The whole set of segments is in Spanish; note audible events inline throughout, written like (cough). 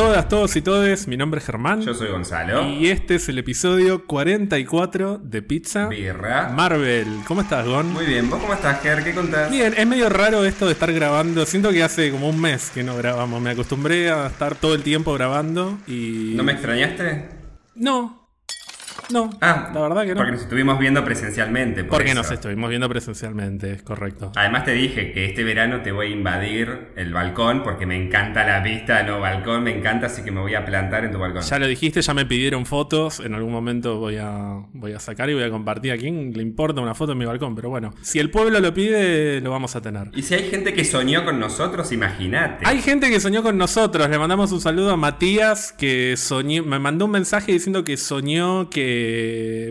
todas, todos y todes. Mi nombre es Germán. Yo soy Gonzalo. Y este es el episodio 44 de Pizza Birra. Marvel. ¿Cómo estás, Gon? Muy bien, ¿vos cómo estás, Ger? ¿Qué contás? Bien, es medio raro esto de estar grabando. Siento que hace como un mes que no grabamos. Me acostumbré a estar todo el tiempo grabando y. ¿No me extrañaste? No. No, Ah, la verdad que no. Porque nos estuvimos viendo presencialmente. Por Porque eso. nos estuvimos viendo presencialmente, es correcto. Además te dije que este verano te voy a invadir el balcón porque me encanta la vista, no balcón, me encanta, así que me voy a plantar en tu balcón. Ya lo dijiste, ya me pidieron fotos. En algún momento voy a, voy a sacar y voy a compartir. ¿A quién le importa una foto en mi balcón? Pero bueno, si el pueblo lo pide, lo vamos a tener. Y si hay gente que soñó con nosotros, imagínate. Hay gente que soñó con nosotros. Le mandamos un saludo a Matías que soñó, me mandó un mensaje diciendo que soñó que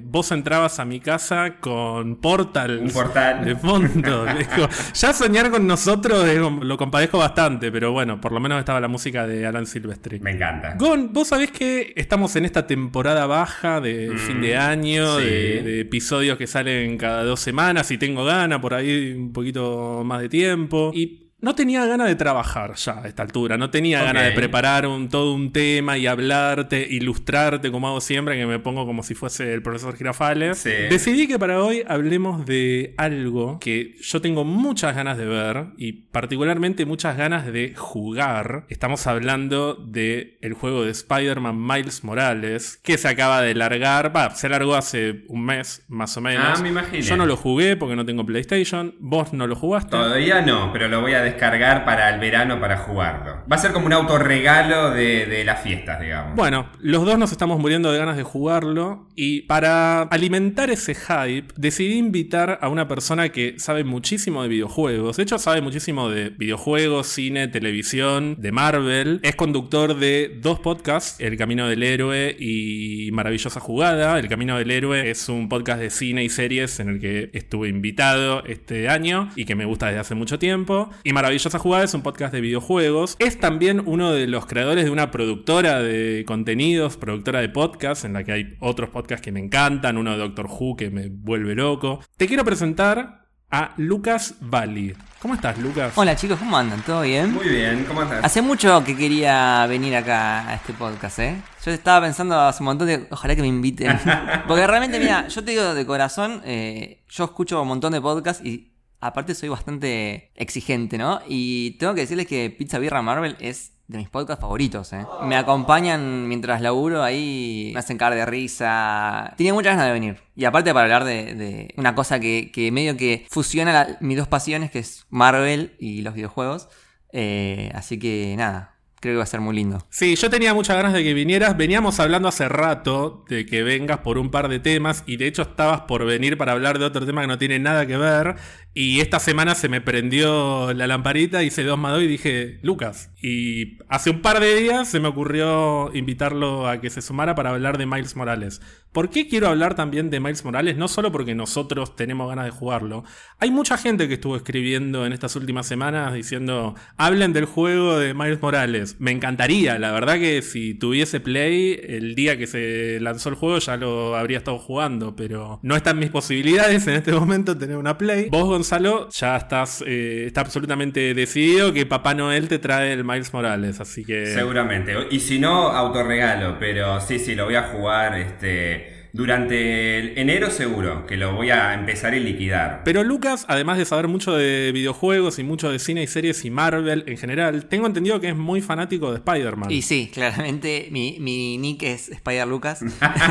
vos entrabas a mi casa con Portal. Un portal. De fondo. (laughs) Ya soñar con nosotros lo compadezco bastante, pero bueno, por lo menos estaba la música de Alan Silvestri. Me encanta. Gon, vos sabés que estamos en esta temporada baja de Mm, fin de año, sí. de, de episodios que salen cada dos semanas y tengo ganas por ahí un poquito más de tiempo. Y no tenía ganas de trabajar ya a esta altura, no tenía ganas de preparar un, todo un tema y hablarte, ilustrarte como hago siempre, que me pongo como si fuese el profesor Girafales. Sí. Decidí que para hoy hablemos de algo que yo tengo muchas ganas de ver y particularmente muchas ganas de jugar. Estamos hablando de el juego de Spider-Man Miles Morales que se acaba de largar, va, se largó hace un mes más o menos. Ah, me imaginé. Yo no lo jugué porque no tengo PlayStation, vos no lo jugaste. Todavía no, pero lo voy a descargar para el verano para jugarlo. Va a ser como un autorregalo de, las fiestas, digamos. Bueno, los dos nos estamos muriendo de ganas de jugarlo y para alimentar ese hype decidí invitar a una persona que sabe muchísimo de videojuegos. De hecho, sabe muchísimo de videojuegos, cine, televisión, de Marvel. Es conductor de dos podcasts, El Camino del Héroe y Maravillosa Jugada. El Camino del Héroe es un podcast de cine y series en el que estuve invitado este año y que me gusta desde hace mucho tiempo. Y Maravillosa Jugada es un podcast de videojuegos. Es también uno de los creadores de una productora de contenidos, productora de podcasts, en la que hay otros podcasts que me encantan, uno de Doctor Who que me vuelve loco. Te quiero presentar a Lucas Valli. ¿Cómo estás, Lucas? Hola chicos, ¿cómo andan? ¿Todo bien? Muy bien, ¿cómo estás? Hace mucho que quería venir acá a este podcast, ¿eh? Yo estaba pensando hace un montón de... Ojalá que me inviten. (laughs) Porque realmente, mira, yo te digo de corazón, eh, yo escucho un montón de podcasts y aparte soy bastante exigente, ¿no? Y tengo que decirles que Pizza Birra Marvel es de mis podcasts favoritos, ¿eh? Me acompañan mientras laburo ahí, me hacen caer de risa. Tenía muchas ganas de venir. Y aparte para hablar de, una cosa que, medio que fusiona mis dos pasiones, que es Marvel y los videojuegos. Eh, así que nada, creo que va a ser muy lindo. Sí, yo tenía muchas ganas de que vinieras. Veníamos hablando hace rato de que vengas por un par de temas y de hecho estabas por venir para hablar de otro tema que no tiene nada que ver. Y esta semana se me prendió la lamparita, hice dos más y dije, Lucas. Y hace un par de días se me ocurrió invitarlo a que se sumara para hablar de Miles Morales. ¿Por qué quiero hablar también de Miles Morales? No solo porque nosotros tenemos ganas de jugarlo. Hay mucha gente que estuvo escribiendo en estas últimas semanas diciendo, hablen del juego de Miles Morales. Me encantaría, la verdad que si tuviese Play, el día que se lanzó el juego ya lo habría estado jugando, pero no están mis posibilidades en este (laughs) momento tener una Play. Vos, Gonzalo, ya estás eh, está absolutamente decidido que Papá Noel te trae el Miles Morales, así que... Seguramente. Y si no, autorregalo, pero sí, sí, lo voy a jugar este durante el enero seguro, que lo voy a empezar y liquidar. Pero Lucas, además de saber mucho de videojuegos y mucho de cine y series y Marvel en general, tengo entendido que es muy fanático de Spider-Man. Y sí, claramente mi, mi nick es Spider Lucas.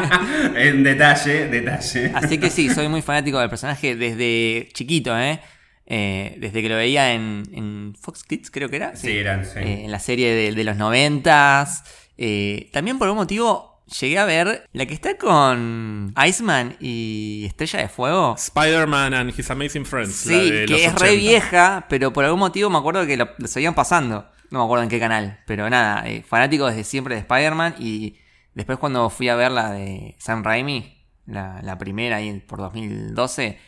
(laughs) en detalle, detalle. Así que sí, soy muy fanático del personaje desde chiquito, ¿eh? Eh, desde que lo veía en, en Fox Kids, creo que era. Sí, eran, sí. Eh, en la serie de, de los noventas. Eh, también por algún motivo llegué a ver la que está con Iceman y Estrella de Fuego. Spider-Man and His Amazing Friends. la Sí, de que los es re 80. vieja, pero por algún motivo me acuerdo que lo, lo seguían pasando. No me acuerdo en qué canal, pero nada, eh, fanático desde siempre de Spider-Man y después cuando fui a ver la de Sam Raimi, la, la primera ahí por 2012,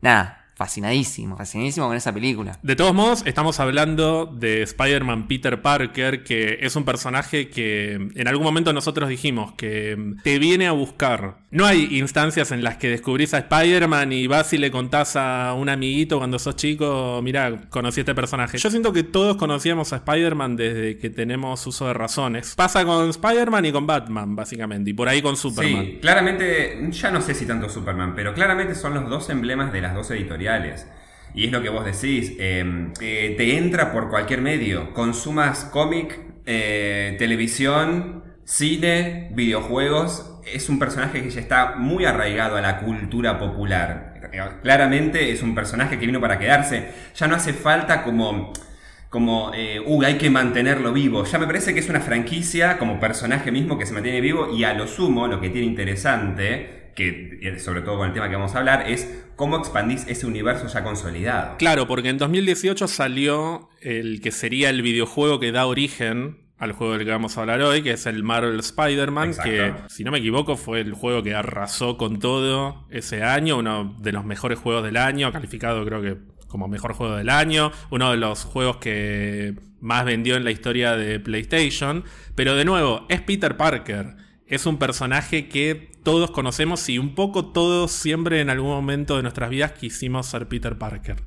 nada, fascinadísimo, fascinadísimo con esa película. De todos modos, estamos hablando de Spider-Man Peter Parker, que es un personaje que en algún momento nosotros dijimos que te viene a buscar No hay instancias en las que descubrís a Spider-Man y vas y le contás a un amiguito cuando sos chico, mira, conocí a este personaje. Yo siento que todos conocíamos a Spider-Man desde que tenemos uso de razones. Pasa con Spider-Man y con Batman, básicamente, y por ahí con Superman. Sí, claramente, ya no sé si tanto Superman, pero claramente son los dos emblemas de las dos editoriales. Y es lo que vos decís, eh, eh, te entra por cualquier medio, consumas cómic, eh, televisión, cine, videojuegos, es un personaje que ya está muy arraigado a la cultura popular. Claramente es un personaje que vino para quedarse, ya no hace falta como como, eh, hay que mantenerlo vivo. Ya me parece que es una franquicia como personaje mismo que se mantiene vivo y a lo sumo lo que tiene interesante, que sobre todo con el tema que vamos a hablar, es cómo expandís ese universo ya consolidado. Claro, porque en 2018 salió el que sería el videojuego que da origen al juego del que vamos a hablar hoy, que es el Marvel Spider-Man, que si no me equivoco fue el juego que arrasó con todo ese año, uno de los mejores juegos del año, calificado creo que como mejor juego del año, uno de los juegos que más vendió en la historia de PlayStation, pero de nuevo, es Peter Parker, es un personaje que todos conocemos y un poco todos siempre en algún momento de nuestras vidas quisimos ser Peter Parker.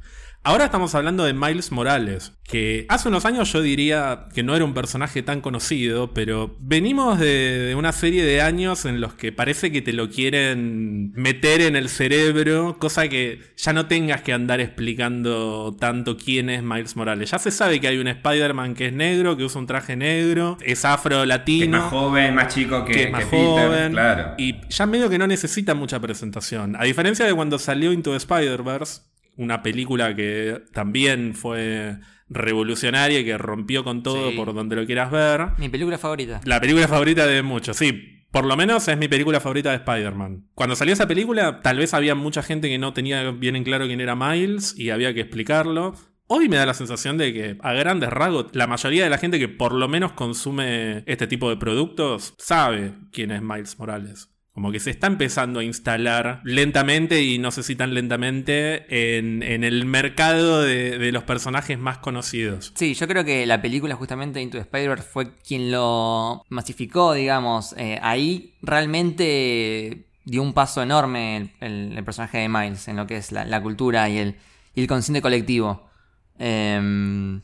Ahora estamos hablando de Miles Morales, que hace unos años yo diría que no era un personaje tan conocido, pero venimos de, una serie de años en los que parece que te lo quieren meter en el cerebro, cosa que ya no tengas que andar explicando tanto quién es Miles Morales. Ya se sabe que hay un Spider-Man que es negro, que usa un traje negro, es afro-latino. Que es más joven, más chico que, es más joven, claro. Y ya medio que no necesita mucha presentación. A diferencia de cuando salió Into the Spider-Verse, una película que también fue revolucionaria y que rompió con todo por donde lo quieras ver. Mi película favorita. La película favorita de muchos, sí. Por lo menos es mi película favorita de Spider-Man. Cuando salió esa película, tal vez había mucha gente que no tenía bien en claro quién era Miles y había que explicarlo. Hoy me da la sensación de que, a grandes rasgos, la mayoría de la gente que por lo menos consume este tipo de productos sabe quién es Miles Morales. Como que se está empezando a instalar lentamente y no sé si tan lentamente en, el mercado de, los personajes más conocidos. Sí, yo creo que la película justamente Into the spider fue quien lo masificó, digamos. Eh, ahí realmente dio un paso enorme el, personaje de Miles en lo que es la, cultura y el, el, consciente colectivo. Em,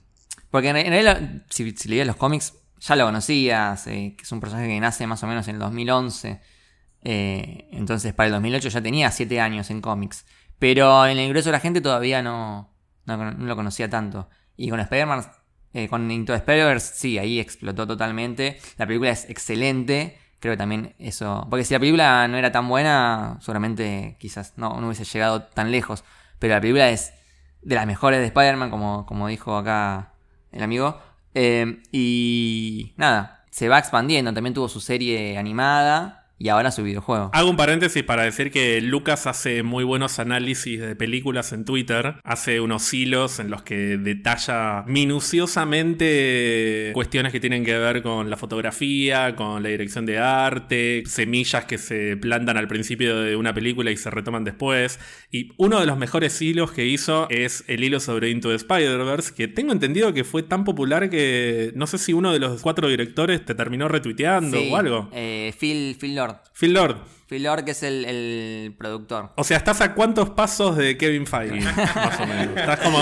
porque en, realidad, si, leías los cómics, ya lo conocías, eh, que es un personaje que nace más o menos en el 2011. Eh, entonces para el 2008 ya tenía 7 años en cómics. Pero en el grueso de la gente todavía no, no, lo conocía tanto. Y con Spider-Man, eh, con Into spider sí, ahí explotó totalmente. La película es excelente. Creo que también eso. Porque si la película no era tan buena, seguramente quizás no, no hubiese llegado tan lejos. Pero la película es de las mejores de Spider-Man, como, como dijo acá el amigo. Eh, y nada, se va expandiendo. También tuvo su serie animada y ahora su videojuego. Hago un paréntesis para decir que Lucas hace muy buenos análisis de películas en Twitter. Hace unos hilos en los que detalla minuciosamente cuestiones que tienen que ver con la fotografía, con la dirección de arte, semillas que se plantan al principio de una película y se retoman después. Y uno de los mejores hilos que hizo es el hilo sobre Into the Spider-Verse, que tengo entendido que fue tan popular que no sé si uno de los cuatro directores te terminó retuiteando o algo. Eh, Phil, Phil Lord. Phil Lord. Phil Lord, que es el, productor. O sea, estás a cuántos pasos de Kevin Feige, más o menos. Estás como.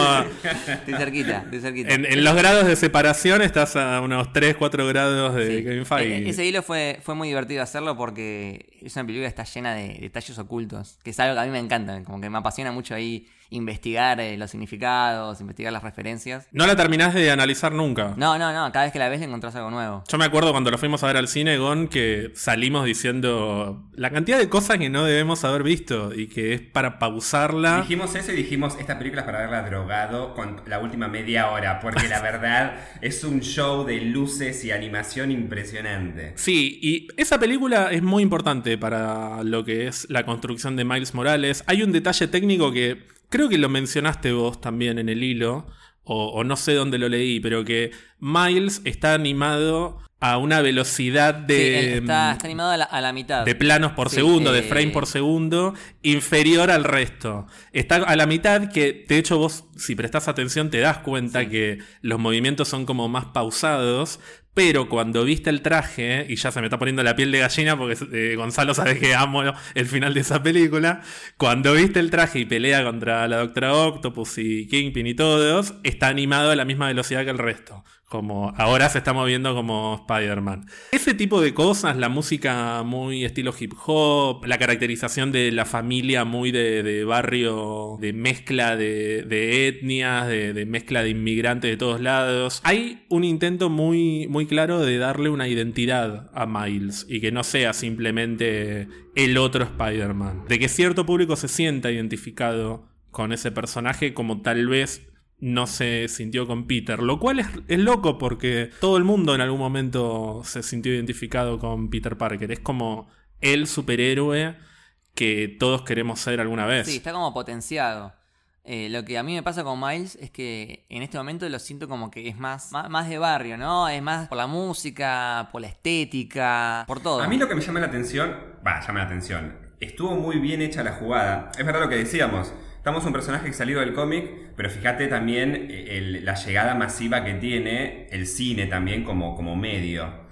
Estoy cerquita, estoy cerquita. En, los grados de separación estás a unos 3, 4 grados de Kevin Feige. E, ese hilo fue, fue muy divertido hacerlo porque es una película que está llena de detalles ocultos, que es algo que a mí me encanta, como que me apasiona mucho ahí investigar eh, los significados, investigar las referencias. No la terminás de analizar nunca. No, no, no, cada vez que la ves le encontrás algo nuevo. Yo me acuerdo cuando lo fuimos a ver al cine, Gon, que salimos diciendo la cantidad de cosas que no debemos haber visto y que es para pausarla. Dijimos eso y dijimos, esta película es para verla drogado con la última media hora, porque la (laughs) verdad es un show de luces y animación impresionante. Sí, y esa película es muy importante para lo que es la construcción de Miles Morales. Hay un detalle técnico que creo que lo mencionaste vos también en el hilo, o, no sé dónde lo leí, pero que Miles está animado a una velocidad de. está, animado a la, mitad. De planos por segundo, de frame por segundo, inferior al resto. Está a la mitad que, de hecho, vos, si prestás atención, te das cuenta que los movimientos son como más pausados, Pero cuando viste el traje, y ya se me está poniendo la piel de gallina porque eh, Gonzalo sabe que amo el final de esa película, cuando viste el traje y pelea contra la Doctora Octopus y Kingpin y todos, está animado a la misma velocidad que el resto como ahora se está moviendo como Spider-Man. Ese tipo de cosas, la música muy estilo hip hop, la caracterización de la familia muy de, barrio, de mezcla de, etnias, de, mezcla de inmigrantes de todos lados. Hay un intento muy, muy claro de darle una identidad a Miles y que no sea simplemente el otro Spider-Man. De que cierto público se sienta identificado con ese personaje como tal vez no se sintió con Peter. Lo cual es, loco porque todo el mundo en algún momento se sintió identificado con Peter Parker. Es como el superhéroe que todos queremos ser alguna vez. Sí, está como potenciado. Eh, lo que a mí me pasa con Miles es que en este momento lo siento como que es más, más, de barrio, ¿no? Es más por la música, por la estética, por todo. A mí lo que me llama la atención, va, llama la atención, estuvo muy bien hecha la jugada. Es verdad lo que decíamos, Estamos un personaje que salió del cómic, pero fíjate también eh, la llegada masiva que tiene el cine también como, como medio.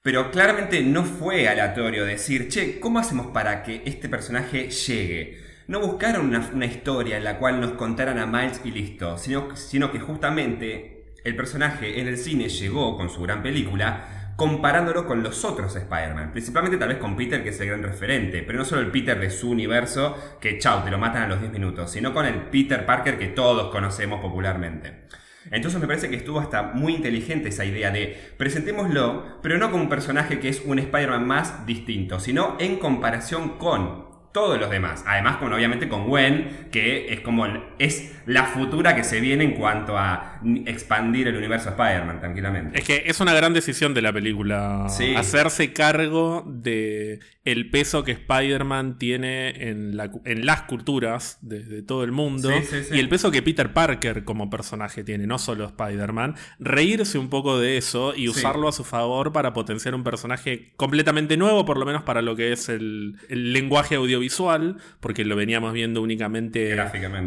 Pero claramente no fue aleatorio decir, che, ¿cómo hacemos para que este personaje llegue? No buscaron una, historia en la cual nos contaran a Miles y listo, sino, sino que justamente el personaje en el cine llegó con su gran película comparándolo con los otros Spider-Man. Principalmente tal vez con Peter, que es el gran referente, pero no solo el Peter de su universo, que chao, te lo matan a los 10 minutos, sino con el Peter Parker que todos conocemos popularmente. Entonces me parece que estuvo hasta muy inteligente esa idea de presentémoslo, pero no como un personaje que es un Spider-Man más distinto, sino en comparación con todos los demás. Además, con, obviamente con Gwen, que es como es la futura que se viene en cuanto a expandir el universo Spider-Man, tranquilamente. Es que es una gran decisión de la película. Hacerse cargo de el peso que Spider-Man tiene en, la, en, las culturas de, todo el mundo. y el peso que Peter Parker como personaje tiene, no solo Spider-Man. Reírse un poco de eso y usarlo a su favor para potenciar un personaje completamente nuevo, por lo menos para lo que es el, el lenguaje audiovisual visual, porque lo veníamos viendo únicamente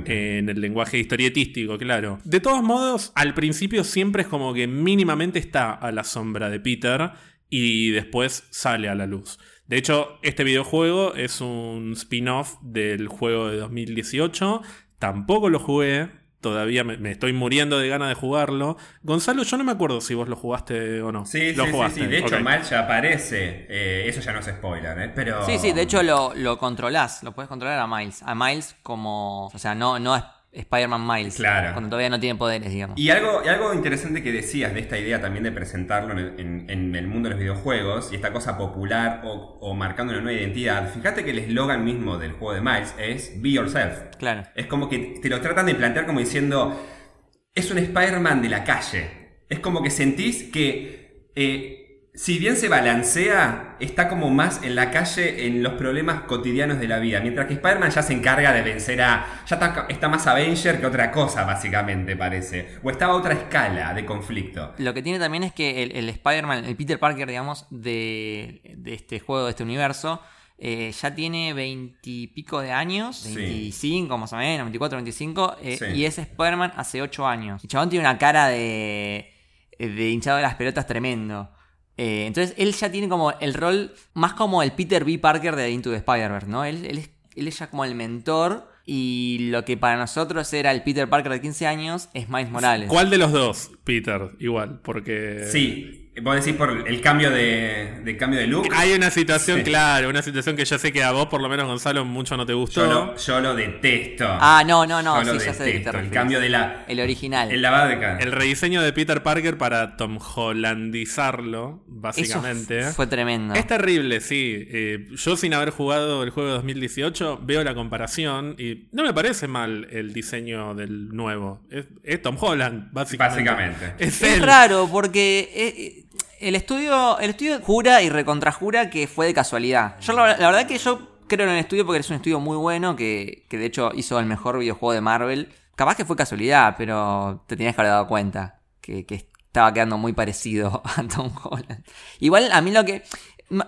en el lenguaje historietístico, claro. De todos modos, al principio siempre es como que mínimamente está a la sombra de Peter y después sale a la luz. De hecho, este videojuego es un spin-off del juego de 2018. Tampoco lo jugué, todavía me, estoy muriendo de ganas de jugarlo. Gonzalo, yo no me acuerdo si vos lo jugaste o no. Sí, lo sí, sí, De hecho, Miles ya aparece. Eh, eso ya no es spoiler, ¿eh? Pero... Sí, sí, de hecho lo, lo controlás. Lo puedes controlar a Miles. A Miles como... O sea, no, no es Spider-Man Miles. Claro. Cuando todavía no tiene poderes, digamos. Y algo, y algo interesante que decías de esta idea también de presentarlo en, el mundo de los videojuegos y esta cosa popular o, marcando una nueva identidad. Fíjate que el eslogan mismo del juego de Miles es Be Yourself. Claro. Es como que te lo tratan de plantear como diciendo. Es un Spider-Man de la calle. Es como que sentís que. Eh, si bien se balancea, está como más en la calle en los problemas cotidianos de la vida. Mientras que Spider-Man ya se encarga de vencer a. Ya está, más Avenger que otra cosa, básicamente, parece. O estaba a otra escala de conflicto. Lo que tiene también es que el, Spider-Man, el Peter Parker, digamos, de, este juego, de este universo. Eh, ya tiene veintipico de años, 25 más o menos, 24, 25, eh, y es Spider-Man hace 8 años. El chabón tiene una cara de, de hinchado de las pelotas tremendo. Eh, entonces él ya tiene como el rol más como el Peter B. Parker de Into the Spider-Verse, ¿no? Él, él, es, él es ya como el mentor y lo que para nosotros era el Peter Parker de 15 años es Miles Morales. ¿Cuál de los dos, Peter? Igual, porque... Sí, Vos decís por el cambio de, cambio de look. Hay una situación, claro, una situación que yo sé que a vos, por lo menos Gonzalo, mucho no te gustó. Yo lo, detesto. Ah, no, no, no, sí, ya sé de El cambio de la. El original. El lavado de cara. El rediseño de Peter Parker para Tom Hollandizarlo, básicamente. fue tremendo. Es terrible, sí. Eh, yo, sin haber jugado el juego de 2018, veo la comparación y no me parece mal el diseño del nuevo. Es, Tom Holland, básicamente. Básicamente. Es, raro porque. Eh, el estudio, el estudio jura y recontrajura que fue de casualidad. Yo la, verdad que yo creo en el estudio porque es un estudio muy bueno que, de hecho hizo el mejor videojuego de Marvel. Capaz que fue casualidad, pero te tenías que haber dado cuenta que, estaba quedando muy parecido (laughs) a Tom Holland. Igual a mí lo que...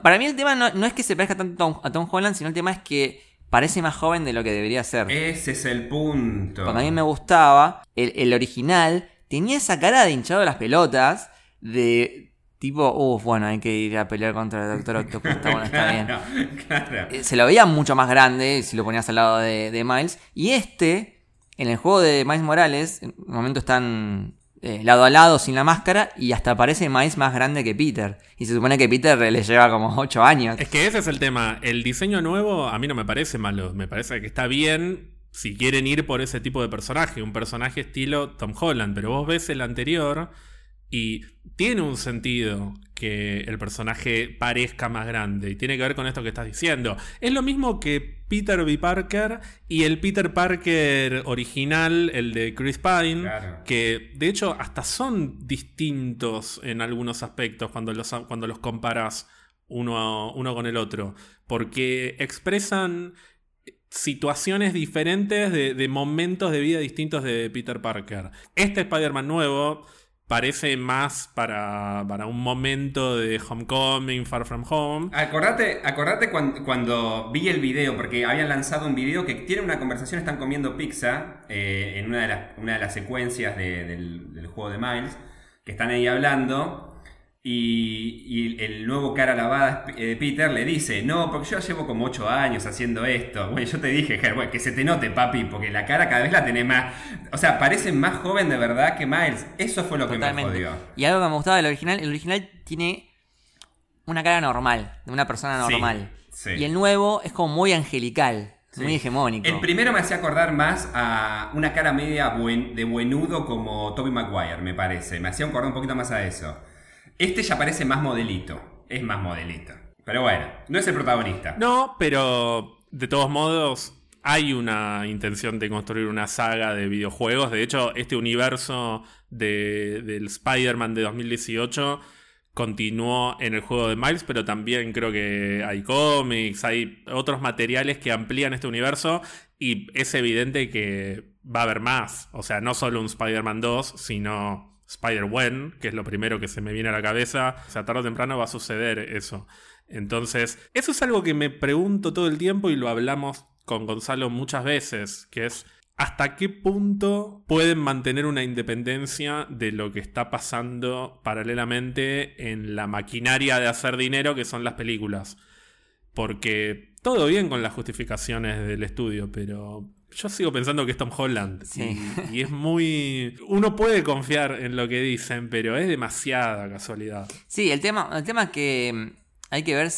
Para mí el tema no, es que se parezca tanto a Tom Holland, sino el tema es que parece más joven de lo que debería ser. Ese es el punto. Cuando a mí me gustaba, el, el original tenía esa cara de hinchado de las pelotas, de tipo, uff, bueno, hay que ir a pelear contra el Doctor (laughs) Octopus. Está bueno, está bien. Claro. Eh, Se lo veía mucho más grande si lo ponías al lado de, de Miles. Y este, en el juego de Miles Morales, en un momento están eh, lado a lado sin la máscara y hasta parece Miles más grande que Peter. Y se supone que Peter le lleva como 8 años. Es que ese es el tema. El diseño nuevo a mí no me parece malo. Me parece que está bien si quieren ir por ese tipo de personaje. Un personaje estilo Tom Holland. Pero vos ves el anterior y tiene un sentido que el personaje parezca más grande. Y tiene que ver con esto que estás diciendo. Es lo mismo que Peter B. Parker y el Peter Parker original, el de Chris Pine. Claro. Que de hecho hasta son distintos en algunos aspectos cuando los, cuando los comparas uno, uno con el otro. Porque expresan situaciones diferentes de, de momentos de vida distintos de Peter Parker. Este Spider-Man nuevo parece más para, para un momento de Homecoming, Far From Home. Acordate, acordate cuan- cuando, vi el video, porque habían lanzado un video que tiene una conversación, están comiendo pizza eh, en una de, las, una de las secuencias de- del, del juego de Miles, que están ahí hablando, y, y el nuevo cara lavada eh, Peter le dice, no, porque yo llevo como 8 años haciendo esto. Bueno, yo te dije, Ger, que se te note, papi, porque la cara cada vez la tenés más... O sea, parece más joven de verdad que Miles. Eso fue lo que me jodió. Y algo que me gustaba del original, el original tiene una cara normal, de una persona normal. sí. Y el nuevo es como muy angelical, muy hegemónico. El primero me hacía acordar más a una cara media buen- de buenudo como Toby Maguire, me parece. Me hacía acordar un poquito más a eso. Este ya parece más modelito. Es más modelito. Pero bueno, no es el protagonista. No, pero de todos modos hay una intención de construir una saga de videojuegos. De hecho, este universo de- del Spider-Man de 2018 continuó en el juego de Miles, pero también creo que hay cómics, hay otros materiales que amplían este universo y es evidente que va a haber más. O sea, no solo un Spider-Man 2, sino Spider-Wen, que es lo primero que se me viene a la cabeza. O sea, tarde o temprano va a suceder eso. Entonces, eso es algo que me pregunto todo el tiempo y lo hablamos con Gonzalo muchas veces, que es hasta qué punto pueden mantener una independencia de lo que está pasando paralelamente en la maquinaria de hacer dinero que son las películas. Porque todo bien con las justificaciones del estudio, pero yo sigo pensando que es Tom Holland. Sí. Y, (laughs) y es muy... Uno puede confiar en lo que dicen, pero es demasiada casualidad. Sí, el tema, el tema es que mm, hay que ver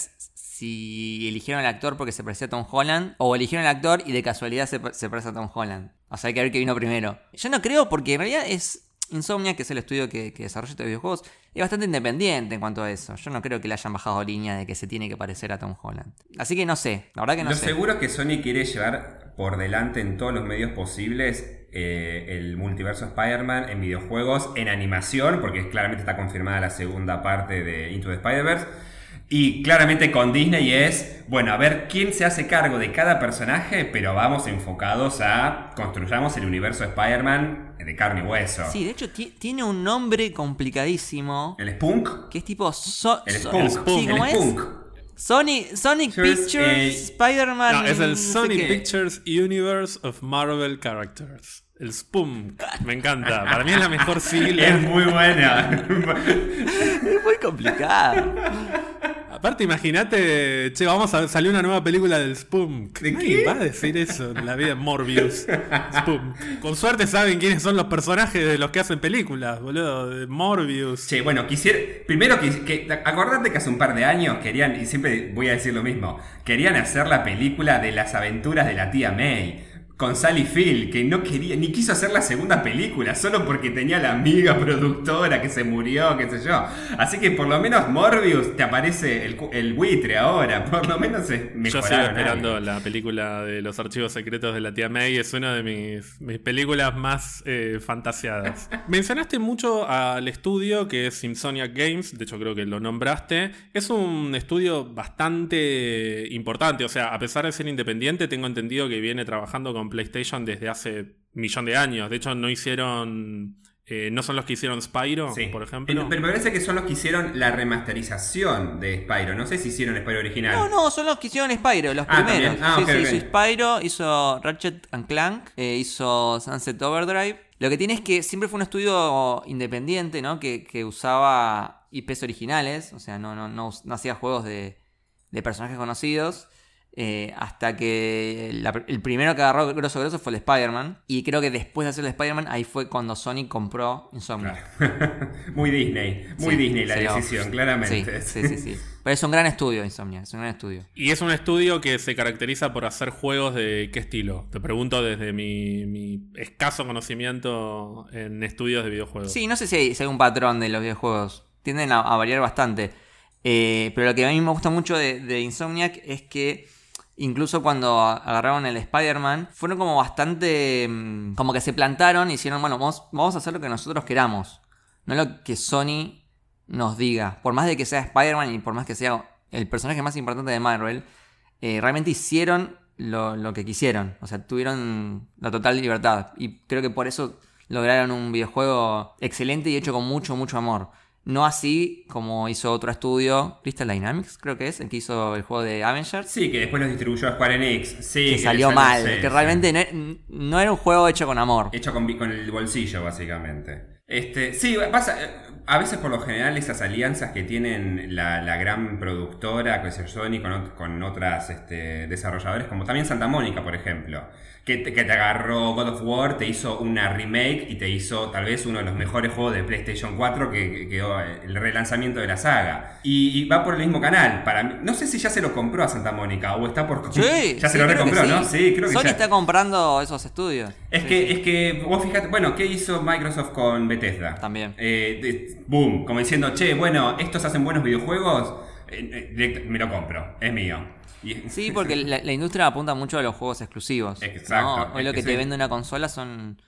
si eligieron al actor porque se parecía a Tom Holland o eligieron al actor y de casualidad se, se parece a Tom Holland. O sea, hay que ver qué vino primero. Yo no creo porque en realidad es Insomnia, que es el estudio que, que desarrolla estos videojuegos, es bastante independiente en cuanto a eso. Yo no creo que le hayan bajado línea de que se tiene que parecer a Tom Holland. Así que no sé, la verdad que no Lo sé. seguro que Sony quiere llevar por delante en todos los medios posibles eh, el multiverso Spider-Man en videojuegos, en animación, porque claramente está confirmada la segunda parte de Into the Spider-Verse. Y claramente con Disney es, bueno, a ver quién se hace cargo de cada personaje, pero vamos enfocados a construyamos el universo Spider-Man de carne y hueso. Sí, de hecho ti- tiene un nombre complicadísimo ¿El Spunk? que es tipo So- El So- Spunk. Sí, ¿cómo el es? Spunk. Sony, Sonic Pictures, Pictures, eh, Spider-Man. No, es el no qué. Pictures Universe of Marvel Characters. El SPUM. Me encanta. Para mí es la mejor (laughs) Es sigla. muy buena. (laughs) Es muy complicado. Aparte, imagínate, che, vamos a salió una nueva película del SPUM. ¿De Nadie qué? va a decir eso en la vida de Morbius. SPUM. Con suerte saben quiénes son los personajes de los que hacen películas, boludo. De Morbius. Che, bueno, quisiera. Primero, que, que- acordate que hace un par de años querían, y siempre voy a decir lo mismo, querían hacer la película de las aventuras de la tía May. Con Sally Field, que no quería, ni quiso hacer la segunda película, solo porque tenía la amiga productora que se murió, qué sé yo. Así que por lo menos Morbius te aparece el, el buitre ahora, por lo menos es Yo sigo esperando la película de los archivos secretos de la tía May. Es una de mis, mis películas más eh, fantaseadas. (laughs) Mencionaste mucho al estudio que es Insomniac Games. De hecho, creo que lo nombraste. Es un estudio bastante importante. O sea, a pesar de ser independiente, tengo entendido que viene trabajando con PlayStation desde hace millón de años. De hecho, no hicieron. eh, no son los que hicieron Spyro, Sí. por ejemplo. Pero me parece que son los que hicieron la remasterización de Spyro. No sé si hicieron Spyro original. No, no, son los que hicieron Spyro, los Ah, primeros. Ah, sí, ok, sí, hizo Spyro, hizo Ratchet and Clank, eh, hizo Sunset Overdrive. Lo que tiene es que siempre fue un estudio independiente, ¿no? Que, que usaba IPs originales, o sea, no, no, no, no hacía juegos de, de personajes conocidos. Eh, hasta que la- el primero que agarró grosso grosso fue el Spider-Man. Y creo que después de hacer el Spider-Man, ahí fue cuando Sony compró Insomniac. (laughs) muy Disney, muy Sí, Disney la lo- decisión, claramente. Sí, sí, sí, sí. Pero es un gran estudio, Insomniac, es un gran estudio. Y es un estudio que se caracteriza por hacer juegos de qué estilo. Te pregunto desde mi, mi escaso conocimiento en estudios de videojuegos. Sí, no sé si hay, si hay un patrón de los videojuegos. Tienden a, a variar bastante. Eh, pero lo que a mí me gusta mucho de, de Insomniac es que incluso cuando agarraron el Spider-Man, fueron como bastante... mm, Como que se plantaron y hicieron, bueno, vamos, vamos a hacer lo que nosotros queramos. No lo que Sony nos diga. Por más de que sea Spider-Man y por más que sea el personaje más importante de Marvel, eh, realmente hicieron lo, lo que quisieron. O sea, tuvieron la total libertad. Y creo que por eso lograron un videojuego excelente y hecho con mucho, mucho amor. No así como hizo otro estudio, Crystal Dynamics, creo que es, el que hizo el juego de Avengers. Sí, que después los distribuyó a Square Enix. Sí, que salió mal, que sí. realmente no, no era un juego hecho con amor. Hecho con, con el bolsillo, básicamente. Este, sí, pasa. eh, A veces, por lo general, esas alianzas que tienen la, la gran productora, que es Sony, con, con otras este, desarrolladores, como también Santa Mónica, por ejemplo, que te, que te agarró God of War, te hizo una remake y te hizo tal vez uno de los mejores juegos de PlayStation 4, que, que quedó el relanzamiento de la saga. Y, y va por el mismo canal. Para mí, no sé si ya se lo compró a Santa Mónica o está por. Sí, (laughs) ya se sí, lo recompró, sí. ¿no? Sí, creo que Sony ya. está comprando esos estudios. Es que, es que, vos fíjate, bueno, ¿qué hizo Microsoft con Bethesda? También. Eh, boom, como diciendo, che, bueno, estos hacen buenos videojuegos, eh, eh, me lo compro, es mío. Y- (laughs) Sí, porque la, la industria apunta mucho a los juegos exclusivos. Exacto, ¿no? Hoy lo que que te sí. vende una consola son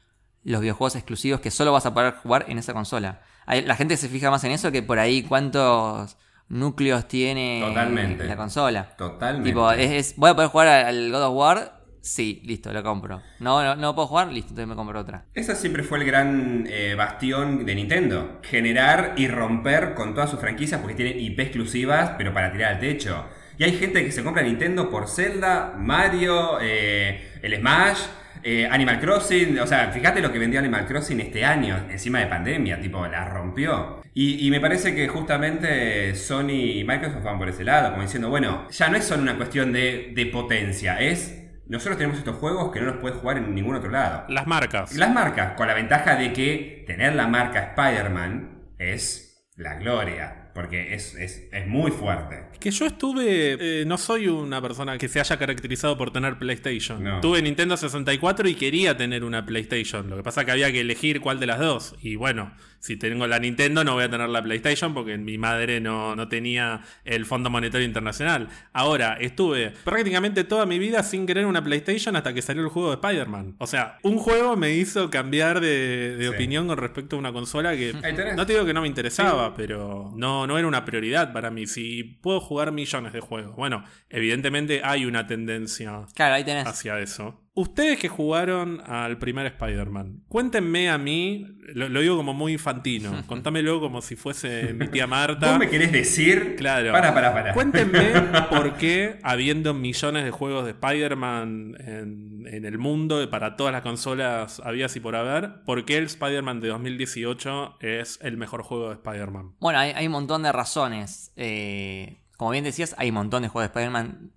los videojuegos exclusivos que solo vas a poder jugar en esa consola. Hay- la gente se fija más en eso que por ahí cuántos núcleos tiene Totalmente. la consola. Totalmente. Tipo, es, es- ¿voy a poder jugar al God of War? Sí, listo, lo compro. No, no, no puedo jugar, listo, entonces me compro otra. Ese siempre fue el gran eh, bastión de Nintendo. Generar y romper con todas sus franquicias porque tienen IP exclusivas, pero para tirar al techo. Y hay gente que se compra Nintendo por Zelda, Mario, eh, el Smash, eh, Animal Crossing. O sea, fíjate lo que vendió Animal Crossing este año, encima de pandemia, tipo, la rompió. Y, y me parece que justamente Sony y Microsoft van por ese lado, como diciendo, bueno, ya no es solo una cuestión de, de potencia, es... Nosotros tenemos estos juegos que no los puedes jugar en ningún otro lado. Las marcas. Las marcas, con la ventaja de que tener la marca Spider-Man es la gloria, porque es, es, es muy fuerte. Que yo estuve. eh, no soy una persona que se haya caracterizado por tener PlayStation. No. Tuve Nintendo 64 y quería tener una PlayStation. Lo que pasa es que había que elegir cuál de las dos. Y bueno, si tengo la Nintendo, no voy a tener la PlayStation porque mi madre no, no tenía el Fondo Monetario Internacional. Ahora, estuve prácticamente toda mi vida sin querer una PlayStation hasta que salió el juego de Spider-Man. O sea, un juego me hizo cambiar de, de Sí. opinión con respecto a una consola que. No te digo que no me interesaba, pero no, no era una prioridad para mí. Si puedo jugar millones de juegos. Bueno, evidentemente hay una tendencia Claro, ahí tenés. hacia eso. Ustedes que jugaron al primer Spider-Man, cuéntenme a mí, lo, lo digo como muy infantino, (laughs) contámelo como si fuese mi tía Marta. ¿Vos me querés decir? Claro. Para, para, para. Cuéntenme (laughs) por qué, habiendo millones de juegos de Spider-Man en, en el mundo, y para todas las consolas habidas y por haber, por qué el Spider-Man de 2018 es el mejor juego de Spider-Man. Bueno, hay, hay un montón de razones. Eh, como bien decías, hay un montón de juegos de Spider-Man.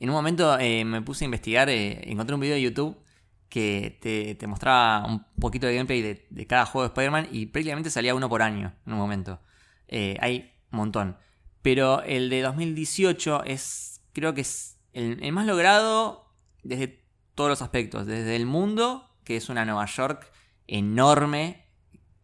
En un momento eh, me puse a investigar, eh, encontré un video de YouTube que te, mostraba un poquito de gameplay de, cada juego de Spider-Man y prácticamente salía uno por año en un momento. Eh, hay un montón. Pero el de 2018 es, creo que es el, más logrado desde todos los aspectos. Desde el mundo, que es una Nueva York enorme,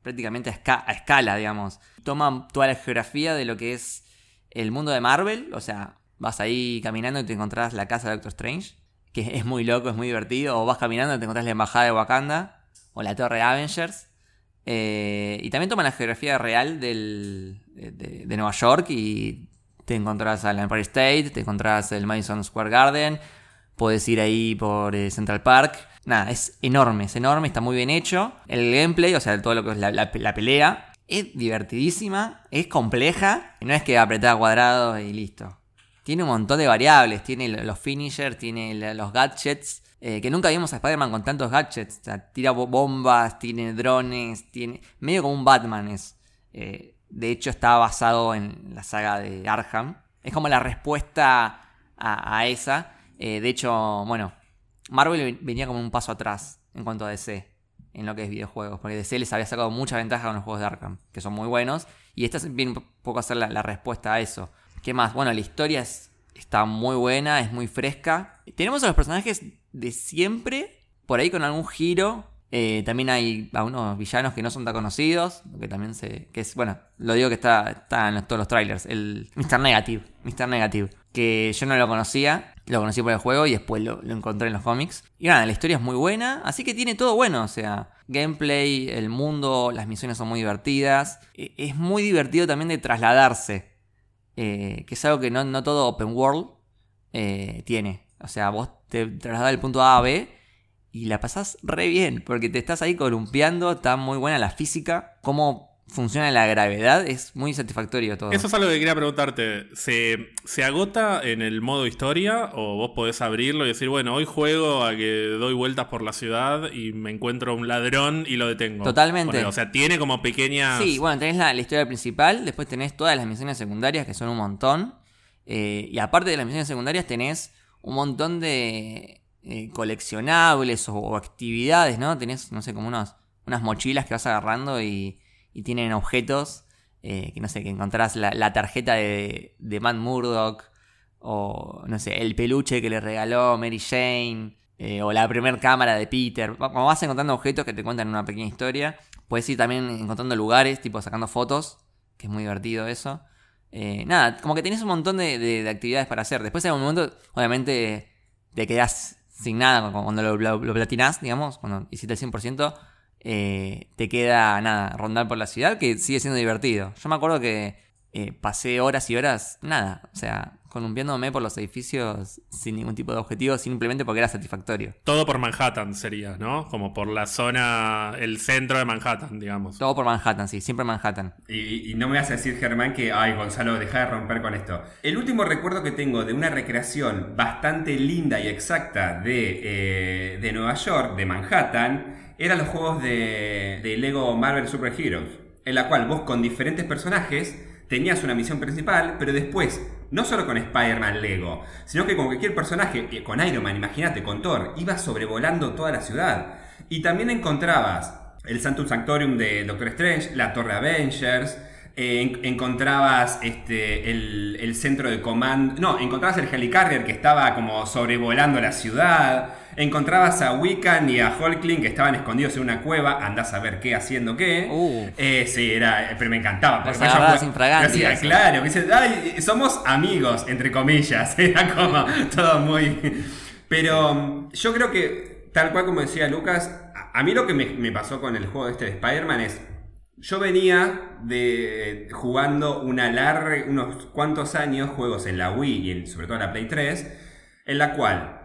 prácticamente a, a escala, digamos. Toma toda la geografía de lo que es el mundo de Marvel, o sea, vas ahí caminando y te encontrás la casa de Doctor Strange, que es muy loco, es muy divertido, o vas caminando y te encontrás la embajada de Wakanda, o la torre Avengers. Eh, y también toma la geografía real del, de, Nueva York y te encontrás al Empire State, te encontrás el Madison Square Garden, puedes ir ahí por eh, Central Park. Nada, es enorme, es enorme, está muy bien hecho. El gameplay, o sea, todo lo que es la, la- la pelea, es divertidísima, es compleja, y no es que apretar cuadrado y listo. Tiene un montón de variables, tiene los finishers, tiene los gadgets, eh, que nunca vimos a Spider-Man con tantos gadgets. O sea, tira bo- bombas, tiene drones, tiene... Medio como un Batman es. Eh, de hecho está basado en la saga de Arkham. Es como la respuesta a, esa. Eh, de hecho, bueno, Marvel venía como un paso atrás en cuanto a DC, en lo que es videojuegos, porque DC les había sacado mucha ventaja con los juegos de Arkham, que son muy buenos, y esta viene poco a ser la respuesta a eso. ¿Qué más? Bueno, la historia es, está muy buena, es muy fresca. Tenemos a los personajes de siempre, por ahí con algún giro. Eh, también hay algunos villanos que no son tan conocidos, que también se... que es, bueno, lo digo que está, está en todos los trailers, el Mr. Negative, Mr. Negative, que yo no lo conocía, lo conocí por el juego y después lo, lo encontré en los cómics. Y nada, la historia es muy buena, así que tiene todo bueno, o sea, gameplay, el mundo, las misiones son muy divertidas. E- Es muy divertido también de trasladarse, eh, que es algo que no, no todo open world eh, tiene. O sea, vos te trasladás del punto A a B y la pasás re bien, porque te estás ahí columpiando, está muy buena la física, cómo funciona la gravedad, es muy satisfactorio todo. Eso es algo que quería preguntarte. ¿Se, ¿Se agota en el modo historia o vos podés abrirlo y decir, bueno, hoy juego a que doy vueltas por la ciudad y me encuentro un ladrón y lo detengo? Totalmente. O sea, tiene como pequeñas... Sí, bueno, tenés la, la historia principal, después tenés todas las misiones secundarias, que son un montón. eh, y aparte de las misiones secundarias, tenés un montón de eh, coleccionables o, o actividades, ¿no? Tenés, no sé, como unos, unas mochilas que vas agarrando y, y tienen objetos. eh, que no sé, que encontrás la, la tarjeta de, de Matt Murdock. O, no sé, el peluche que le regaló Mary Jane. eh, o la primer cámara de Peter. Como vas encontrando objetos que te cuentan una pequeña historia. Puedes ir también encontrando lugares, tipo sacando fotos, que es muy divertido eso. Eh, nada, como que tenés un montón de, de- de actividades para hacer. Después en un momento, obviamente, te quedás sin nada cu- cuando lo, lo, lo platinás, digamos, cuando hiciste el 100%. Eh, te queda nada, rondar por la ciudad, que sigue siendo divertido. Yo me acuerdo que eh, pasé horas y horas, nada, o sea, columpiándome por los edificios sin ningún tipo de objetivo, simplemente porque era satisfactorio. Todo por Manhattan sería, ¿no? Como por la zona, el centro de Manhattan, digamos. Todo por Manhattan, sí, siempre Manhattan. Y, y no me vas a decir, Germán, que, ay, Gonzalo, deja de romper con esto. El último recuerdo que tengo de una recreación bastante linda y exacta de, eh, de Nueva York, de Manhattan, eran los juegos de, de Lego Marvel Super Heroes, en la cual vos con diferentes personajes tenías una misión principal, pero después, no solo con Spider-Man Lego, sino que con cualquier personaje, eh, con Iron Man, imagínate, con Thor, ibas sobrevolando toda la ciudad. Y también encontrabas el Santum Sanctorium de Doctor Strange, la Torre Avengers, eh, en- encontrabas este, el, el centro de comando, no, encontrabas el Helicarrier que estaba como sobrevolando la ciudad, encontrabas a Wiccan y a Hulkling que estaban escondidos en una cueva, andás a ver qué haciendo qué. Uh. Eh, sí, era, pero me encantaba. porque agarrabas jugaba- Hacía. Claro, dice, "Ay, somos amigos, entre comillas. (laughs) Era como todo muy. Pero mm, yo creo que, tal cual como decía Lucas, a, a mí lo que me, me pasó con el juego este de Spider-Man es. Yo venía de jugando una larga, unos cuantos años juegos en la Wii y en- sobre todo en la Play 3, en la cual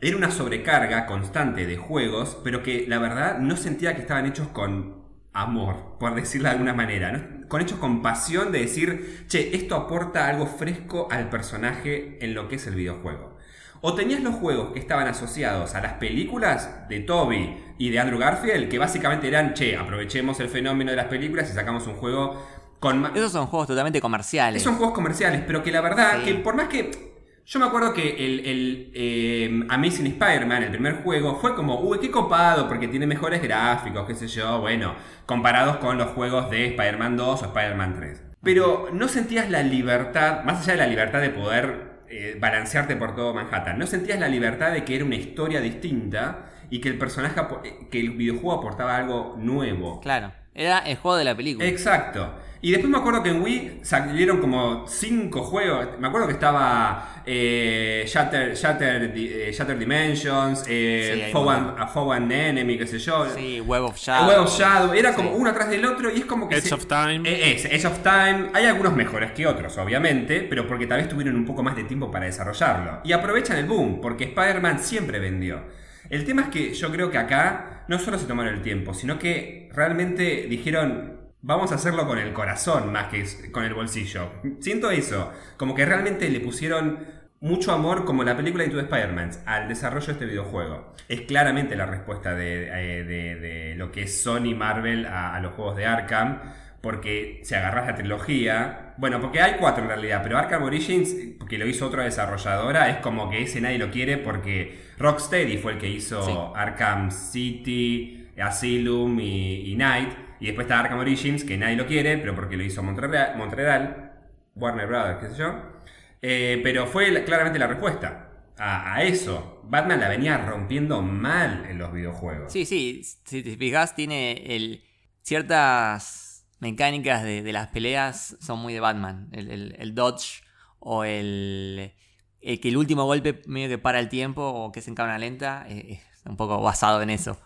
era una sobrecarga constante de juegos, pero que la verdad no sentía que estaban hechos con amor, por decirlo de alguna manera, ¿no? con hechos con pasión de decir, che, esto aporta algo fresco al personaje en lo que es el videojuego. O tenías los juegos que estaban asociados a las películas de Toby y de Andrew Garfield, que básicamente eran, che, aprovechemos el fenómeno de las películas y sacamos un juego con ma- Esos son juegos totalmente comerciales. son juegos comerciales, pero que la verdad, Sí. que por más que. Yo me acuerdo que el, el, eh, Amazing Spider-Man, el primer juego, fue como, uy, qué copado, porque tiene mejores gráficos, qué sé yo, bueno, comparados con los juegos de Spider-Man 2 o Spider-Man 3. Pero no sentías la libertad, más allá de la libertad de poder eh, balancearte por todo Manhattan, no sentías la libertad de que era una historia distinta y que el personaje, eh, que el videojuego aportaba algo nuevo. Claro. Era el juego de la película. Exacto. Y después me acuerdo que en Wii salieron como cinco juegos. Me acuerdo que estaba eh, Shatter, Shatter, eh, Shatter Dimensions, eh, Sí, Foe and- Foe Enemy, qué sé yo. Sí, Web of Shadow. Web of Shadow. Era como Sí. uno atrás del otro y es como que... Edge se- of Time. Eh, es, Edge of Time. Hay algunos mejores que otros, obviamente, pero porque tal vez tuvieron un poco más de tiempo para desarrollarlo. Y aprovechan el boom, porque Spider-Man siempre vendió. El tema es que yo creo que acá no solo se tomaron el tiempo, sino que realmente dijeron, vamos a hacerlo con el corazón más que con el bolsillo. Siento eso, como que realmente le pusieron mucho amor como la película Into the Spider-Man al desarrollo de este videojuego. Es claramente la respuesta de, eh, de- de lo que es Sony Marvel a, a los juegos de Arkham. porque si agarras la trilogía, bueno, porque hay cuatro en realidad, pero Arkham Origins, que lo hizo otra desarrolladora, es como que ese nadie lo quiere porque Rocksteady fue el que hizo Sí. Arkham City, Asylum y, y Night, y después está Arkham Origins, que nadie lo quiere, pero porque lo hizo Montreal, Warner Brothers, qué sé yo, Eh, pero fue la- claramente la respuesta a, eso. Batman la venía rompiendo mal en los videojuegos. Sí, sí, si te fijas, tiene el, ciertas mecánicas de, las peleas son muy de Batman. El, dodge o el, el que el último golpe medio que para el tiempo o que es en lenta eh, es un poco basado en eso.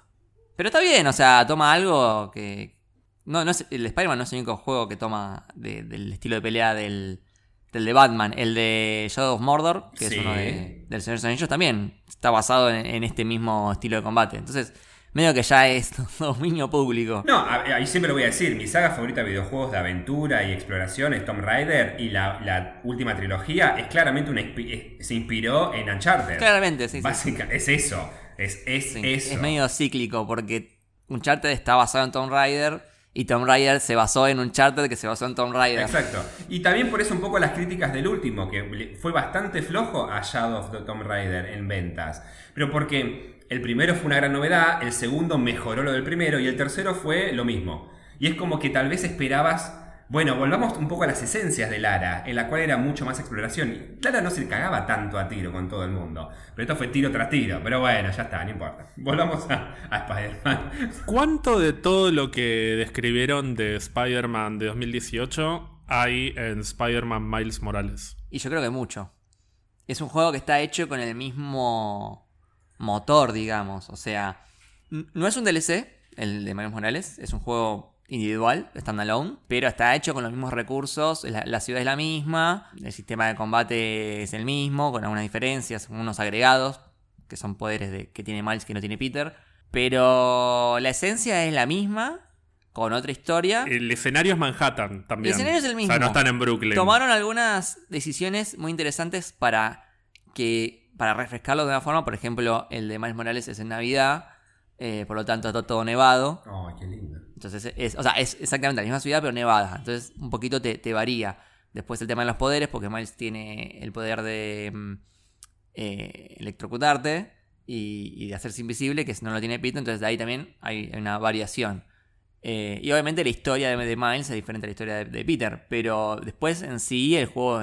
Pero está bien, o sea, toma algo que... No, no es, el Spider-Man no es el único juego que toma de- del estilo de pelea del, del de Batman. El de Shadow of Mordor, que Sí. es uno de, del Señor de los Anillos, también está basado en, en este mismo estilo de combate. Entonces, medio que ya es (laughs) dominio público. No, ahí siempre lo voy a decir. Mi saga favorita de videojuegos de aventura y exploración es Tomb Raider y la, la última trilogía es claramente una se inspiró en Uncharted. Claramente, sí, sí. Básica- es eso. Es, es Sí, eso. Es medio cíclico porque Uncharted está basado en Tomb Raider y Tomb Raider se basó en Uncharted que se basó en Tomb Raider. Exacto. Y también por eso un poco las críticas del último, que fue bastante flojo a Shadow of the Tomb Raider en ventas. Pero porque el primero fue una gran novedad, el segundo mejoró lo del primero y el tercero fue lo mismo. Y es como que tal vez esperabas... Bueno, volvamos un poco a las esencias de Lara, en la cual era mucho más exploración. Y Lara no se cagaba tanto a tiro con todo el mundo. Pero esto fue tiro tras tiro. Pero bueno, ya está, no importa. Volvamos a, a Spider-Man. ¿Cuánto de todo lo que describieron de Spider-Man de 2018 hay en Spider-Man Miles Morales? Y yo creo que mucho. Es un juego que está hecho con el mismo motor, digamos. O sea, no es un DLC, el de Miles Morales. Es un juego individual, standalone. Pero está hecho con los mismos recursos. La, la ciudad es la misma. El sistema de combate es el mismo, con algunas diferencias, unos agregados, que son poderes de, que tiene Miles que no tiene Peter. Pero la esencia es la misma, con otra historia. El escenario es Manhattan también. El escenario es el mismo. O sea, no están en Brooklyn. Tomaron algunas decisiones muy interesantes para que para refrescarlo de una forma. Por ejemplo, el de Miles Morales es en Navidad, eh, por lo tanto está todo nevado. Oh, qué lindo. Entonces, es, o sea, es exactamente la misma ciudad, pero nevada. Entonces, un poquito te, te varía. Después el tema de los poderes, porque Miles tiene el poder de mm, eh, electrocutarte y, y de hacerse invisible, que no lo tiene Peter. Entonces, de ahí también hay una variación. Eh, y obviamente la historia de, Miles es diferente a la historia de, Peter, pero después en sí el juego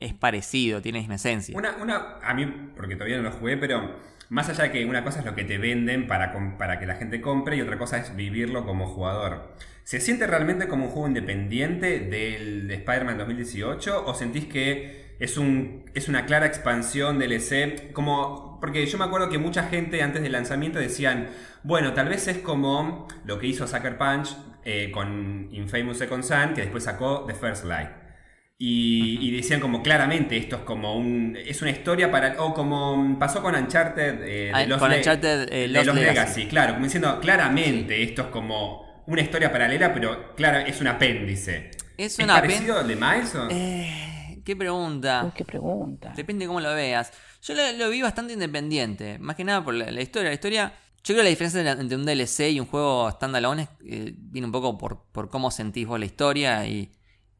es parecido, tiene misma esencia. Una, una, a mí, porque todavía no lo jugué, pero más allá de que una cosa es lo que te venden para, para que la gente compre y otra cosa es vivirlo como jugador. ¿Se siente realmente como un juego independiente del de Spider-Man 2018 o sentís que es, un, es una clara expansión del EC? Como, porque yo me acuerdo que mucha gente antes del lanzamiento decían, bueno, tal vez es como lo que hizo Sucker Punch eh, con Infamous Second Son, que después sacó The First Light. Y, y decían como claramente esto es como un es una historia para o como pasó con Uncharted eh, Ah, de los, con Le- Uncharted, eh, de los Legacy. Legacy. claro como diciendo claramente esto es como una historia paralela pero claro es un apéndice Es ¿Es una parecido al de Miles o? Eh, ¿Qué pregunta? Uy, qué pregunta. Depende de cómo lo veas. Yo lo, lo vi bastante independiente. Más que nada por la, la historia. La historia. Yo creo que la diferencia entre un DLC y un juego standalone es, eh, viene un poco por, por cómo sentís vos la historia y,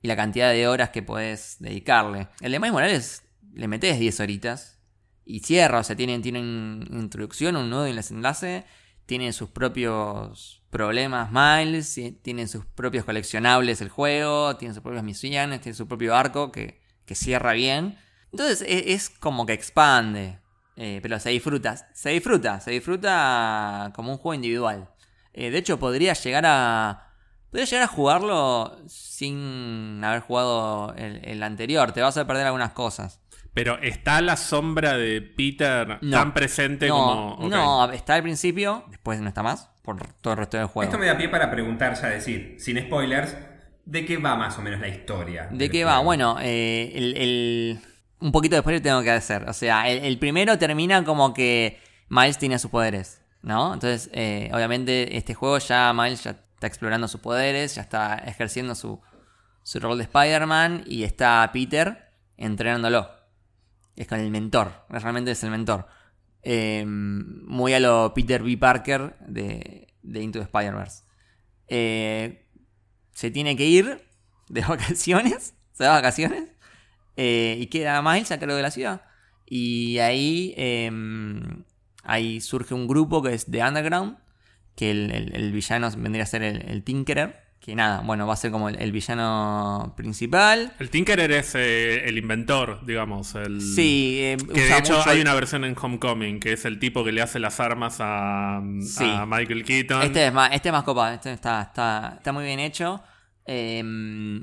y la cantidad de horas que podés dedicarle. El de Miles Morales le metés 10 horitas y cierra. O sea, tienen, tienen introducción, un nudo y un desenlace. Tienen sus propios problemas Miles. Tienen sus propios coleccionables el juego. Tienen sus propias misiones. Tiene su propio arco que, que cierra bien. Entonces e- es, como que expande. eh, pero se disfruta. Se disfruta. Se disfruta como un juego individual. Eh, de hecho, podría llegar a. Podría llegar a jugarlo sin haber jugado el, el anterior. Te vas a perder algunas cosas. Pero está la sombra de Peter No. tan presente no, como. no, está al principio, después no está más, por todo el resto del juego. esto me da pie para preguntar ya decir sin spoilers de qué va más o menos la historia ¿De qué va? Bueno, eh, el, el- un poquito después tengo que hacer. O sea, el, el primero termina como que Miles tiene sus poderes, ¿no? Entonces, eh, obviamente, este juego ya Miles ya está explorando sus poderes, ya está ejerciendo su, su rol de Spider-Man y está Peter entrenándolo. Es con el mentor, realmente es el mentor. Eh, muy a lo Peter B. Parker de, de Into the Spider-Verse. Eh, se tiene que ir de (laughs) vacaciones, se va de vacaciones, eh, y queda Miles a cargo de la ciudad. Y ahí, em, ahí surge un grupo que es The Underground, que el, el- el villano vendría a ser el, el Tinkerer, que nada, bueno, va a ser como el, villano principal. El Tinkerer es eh, el inventor, digamos. El... Sí, eh, Que de hecho mucho- hay una versión en Homecoming, que es el tipo que le hace las armas a, Sí. a Michael Keaton. Este es más, este es más copado, este está, está, está muy bien hecho. Eh,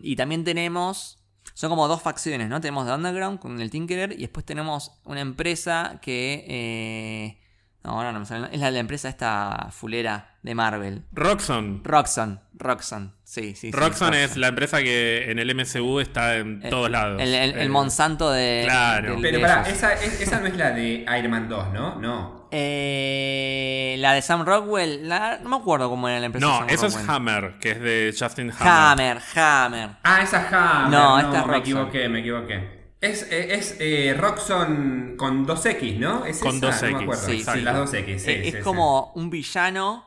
y también tenemos. Son como dos facciones, ¿no? Tenemos The Underground con el Tinkerer y después tenemos una empresa que. eh, no, ahora no me sale. Es la, la empresa esta fulera de Marvel. Roxxon. Roxxon. Roxxon. Sí, sí. sí, Roxxon es la empresa que en el MCU está en Eh, todos lados. El, el- el Eh, Monsanto de. claro. del- Pero de pará, esa, es- esa no es la de Iron Man 2, ¿no? No. Eh, la de Sam Rockwell. la- no me acuerdo cómo era la empresa. No, eso es. Hammer, que es de Justin Hammer. Hammer, Hammer. Ah, esa es Hammer. No, No, esta es me Roxxon. equivoqué, me equivoqué. Es, eh, es eh, Roxxon con 2X, ¿no? ¿Es Con esa? 2X, No me acuerdo. sí. Las 2X, sí, Eh, es sí. como un villano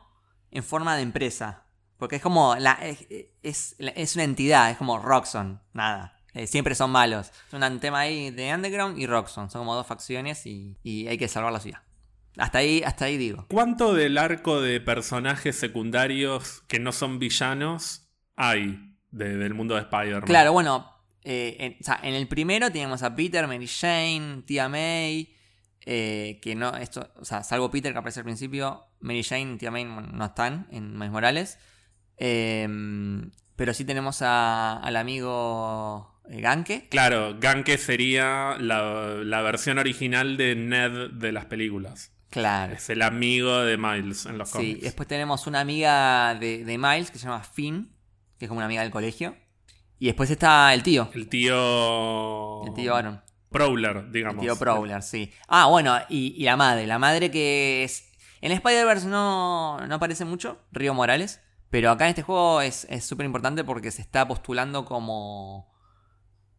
en forma de empresa. Porque es como. La, es, es, es una entidad, es como Roxxon, nada. Eh, siempre son malos. Es un tema ahí de Underground y Roxxon. Son como dos facciones y, y hay que salvar la ciudad. Hasta ahí, hasta ahí digo. ¿Cuánto del arco de personajes secundarios que no son villanos hay de- del mundo de Spider-Man? Claro, bueno. Eh, en, o sea, en el primero teníamos a Peter, Mary Jane, Tía May. eh, que no, esto, o sea, salvo Peter que aparece al principio, Mary Jane y Tía May no están en Miles Morales. Eh, pero sí tenemos a- al amigo eh, Ganke. Claro, Ganke sería la, la versión original de Ned de las películas. Claro. Es el amigo de Miles en los Sí, cómics. después tenemos una amiga de, de Miles que se llama Finn, que es como una amiga del colegio. Y después está el tío, El tío. el tío Aaron. Prowler, El digamos. tío Prowler, sí. Ah, bueno, y, y la madre. La madre que es. En Spider-Verse no, no aparece mucho, Río Morales. Pero acá en este juego es es súper importante porque se está postulando como.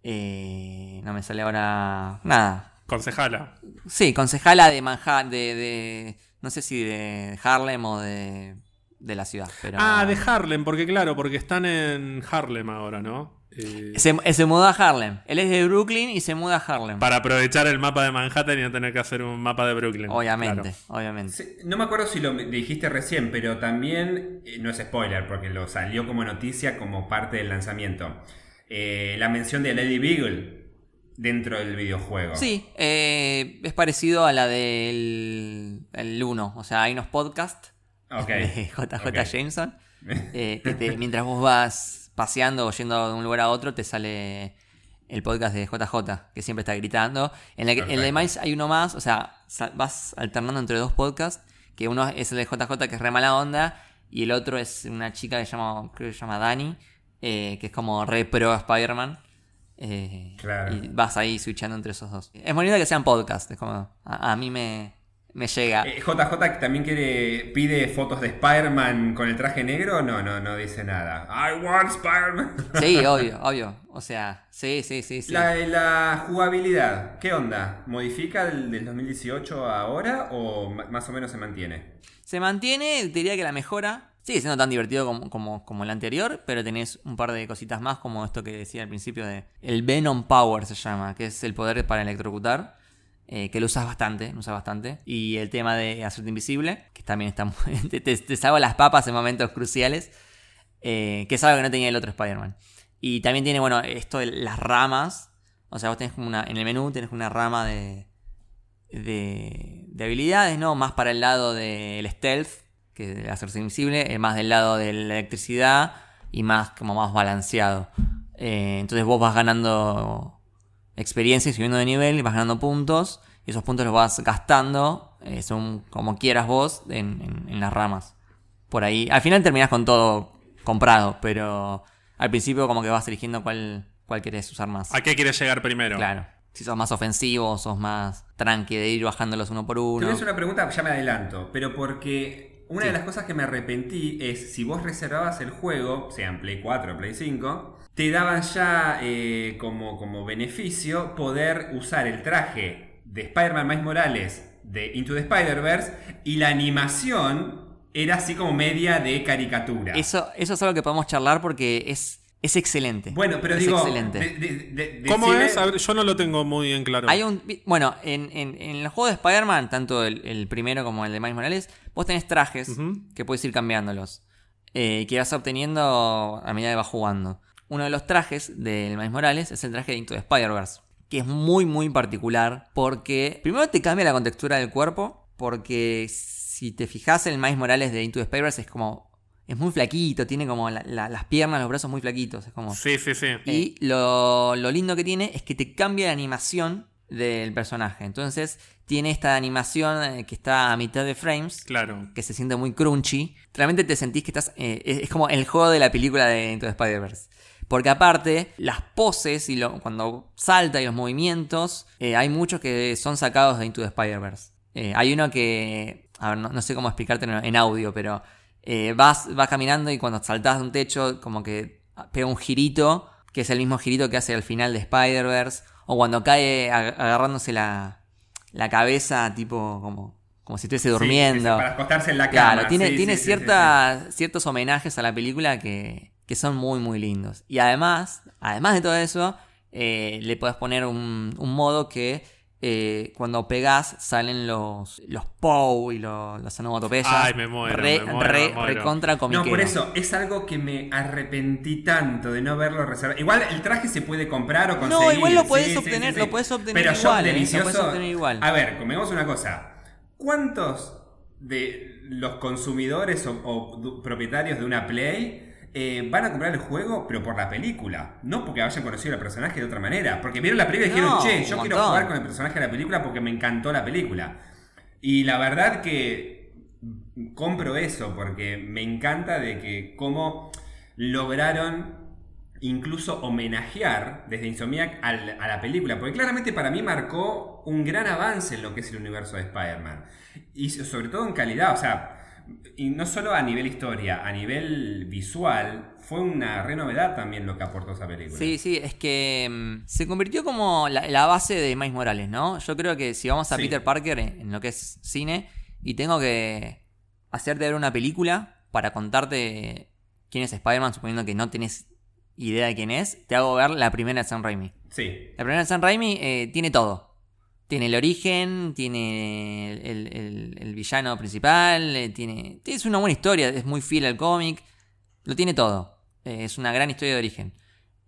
eh, no me sale ahora. Nada. Concejala. Sí, concejala de Manhattan. De, de- no sé si de Harlem o de. De la ciudad. Pero... Ah, de Harlem, porque claro, porque están en Harlem ahora, ¿no? Eh, Se, se mudó a Harlem. Él es de Brooklyn y se muda a Harlem. para aprovechar el mapa de Manhattan y no tener que hacer un mapa de Brooklyn. Obviamente, Claro. obviamente. Sí, no me acuerdo si lo dijiste recién, pero también, eh, no es spoiler, porque lo salió como noticia como parte del lanzamiento. Eh, la mención de Lady Beagle dentro del videojuego. Sí, eh, es parecido a la del el 1. O sea, hay unos podcasts Ok. (laughs) de JJ. Jameson. (laughs) eh, que te- mientras vos vas paseando o yendo de un lugar a otro, te sale el podcast de JJ, que siempre está gritando. En, la que- en el de. Miles hay uno más, o sea, vas alternando entre dos podcasts, que uno es el de JJ, que es re mala onda, y el otro es una chica que se llama, creo que se llama Dani, eh, que es como re pro Spider-Man. eh, Claro. Y vas ahí switchando entre esos dos. Es bonito que sean podcasts, es como, a, a mí me, me llega. Eh, JJ también quiere, pide fotos de Spider-Man con el traje negro. No, no, no dice nada. I want Spider-Man. (laughs) Sí, obvio, obvio. O sea, sí, sí, sí, sí. La, la jugabilidad, ¿qué onda? ¿Modifica el del 2018 a ahora o más o menos se mantiene? Se mantiene, diría que la mejora. Sigue siendo tan divertido como, como, como el anterior, pero tenés un par de cositas más, como esto que decía al principio de. El Venom Power se llama, que es el poder para electrocutar. Eh, que lo usas bastante, lo usas bastante. Y el tema de hacerte invisible, que también está muy. (laughs) te, te, salva las papas en momentos cruciales. eh, que es algo que no tenía el otro Spider-Man. Y también tiene, bueno, esto de las ramas. O sea, vos tenés como una. En el menú tenés una rama de. De, de habilidades, ¿no? Más para el lado del stealth, que de hacerse invisible, eh, más del lado de la electricidad y más como más balanceado. Entonces vos vas ganando experiencia y subiendo de nivel y vas ganando puntos. Y esos puntos los vas gastando eh, según como quieras vos en, en- en las ramas. Por ahí. Al final terminás con todo comprado, pero al principio como que vas eligiendo cuál, cuál querés usar más. ¿A qué quieres llegar primero? Claro. Si sos más ofensivo, sos más tranqui de ir bajándolos uno por uno. hacer una pregunta, ya me adelanto, pero porque una Sí. de las cosas que me arrepentí es si vos reservabas el juego, sea en Play 4 o Play 5, te daban ya eh, como, como beneficio poder usar el traje de Spider-Man Miles Morales de Into the Spider-Verse y la animación era así como media de caricatura. Eso, eso es algo que podemos charlar porque es, es excelente. Bueno, pero Es digo, excelente. de- de- de- ¿Cómo decime- es? A ver, yo no lo tengo muy en claro. Hay un, bueno, en, en, en el juego de Spider-Man, tanto el, el primero como el de Miles Morales, vos tenés trajes que puedes ir cambiándolos. eh, que vas obteniendo a medida que vas jugando. Uno de los trajes del Miles Morales es el traje de Into the Spider-Verse. Que es muy, muy particular. Porque primero te cambia la contextura del cuerpo. Porque si te fijas en el Miles Morales de Into the Spider-Verse es como. Es muy flaquito, tiene como la- la- las piernas, los brazos muy flaquitos. Es como. Sí, sí, sí. Y lo, lo lindo que tiene es que te cambia la animación del personaje. Entonces tiene esta animación eh, que está a mitad de frames, Claro. que se siente muy crunchy. Realmente te sentís que estás... eh, es, es como el juego de la película de Into the Spider-Verse. Porque aparte, las poses y lo, cuando salta y los movimientos, eh, hay muchos que son sacados de Into the Spider-Verse. Eh, hay uno que... A ver, no, no sé cómo explicártelo en audio, pero... eh, vas, vas caminando y cuando saltás de un techo, como que pega un girito, que es el mismo girito que hace al final de Spider-Verse. O cuando cae ag- agarrándose la, la cabeza, tipo como, como si estuviese Sí, durmiendo. para acostarse en la cama. Claro, tiene, sí, tiene sí, ciertas, ciertos homenajes a la película que, que son muy, muy lindos. Y además, además de todo eso, eh, le puedes poner un, un modo que eh, cuando pegas salen los, los POW y los, las onomatopeyas. Ay, me muero, Re, me muero, re- me muero. recontra No, comiquero. por eso, es algo que me arrepentí tanto de no haberlo reservado. Igual el traje se puede comprar o conseguir. No, igual lo puedes sí, obtener- sí, sí. lo puedes obtener Pero igual, Shop ¿eh? Lo delicioso. puedes obtener igual. A ver, convengamos una cosa. ¿Cuántos de los consumidores o, propietarios de una Play eh, van a comprar el juego, pero por la película? No porque hayan conocido al personaje de otra manera. Porque vieron la película y dijeron, che, yo quiero montón. jugar con el personaje de la película porque me encantó la película. Y la verdad que compro eso porque me encanta de que cómo lograron incluso homenajear desde Insomniac a la película, porque claramente para mí marcó un gran avance en lo que es el universo de Spider-Man. Y sobre todo en calidad, o sea, y no solo a nivel historia, a nivel visual, fue una renovedad también lo que aportó esa película. Sí, sí, es que mm, se convirtió como la, la base de Miles Morales, ¿no? Yo creo que si vamos a Sí. Peter Parker en, en lo que es cine y tengo que hacerte ver una película para contarte quién es Spider-Man, suponiendo que no tenés idea de quién es, te hago ver la primera de Sam Raimi. Sí. La primera de Sam Raimi eh, tiene todo. Tiene el origen, tiene el, el- villano principal, eh, tiene, es una buena historia, es muy fiel al cómic, lo tiene todo. Eh, es una gran historia de origen.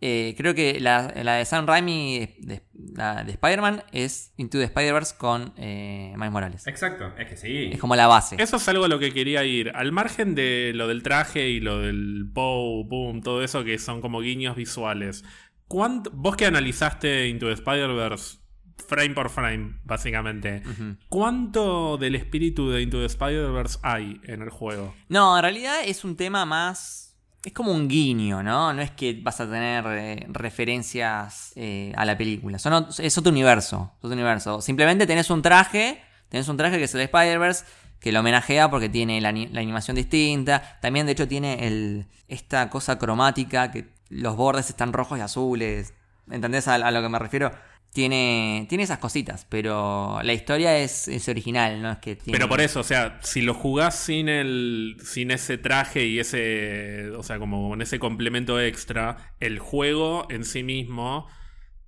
Eh, creo que la, la de Sam Raimi, de, la de Spider-Man, es Into the Spider-Verse con eh, Miles Morales. Exacto, es que sí. Es como la base. Eso es algo a lo que quería ir. Al margen de lo del traje y lo del POW, boom, todo eso que son como guiños visuales. ¿cuánto- vos que analizaste Into the Spider-Verse frame por frame, básicamente. ¿Cuánto del espíritu de Into the Spider-Verse hay en el juego? No, en realidad es un tema más. Es como un guiño, ¿no? No es que vas a tener eh, referencias eh, a la película. Son es otro universo. es otro universo. Simplemente tenés un traje. Tenés un traje que es el Spider-Verse. Que lo homenajea porque tiene la, ani- la animación distinta. También, de hecho, tiene el, esta cosa cromática. Que los bordes están rojos y azules. ¿Entendés a, a lo que me refiero? Tiene, tiene esas cositas, pero la historia es, es original, ¿no? Es que tiene... Pero por eso, o sea, si lo jugás sin el. sin ese traje y ese. O sea, como con ese complemento extra, el juego en sí mismo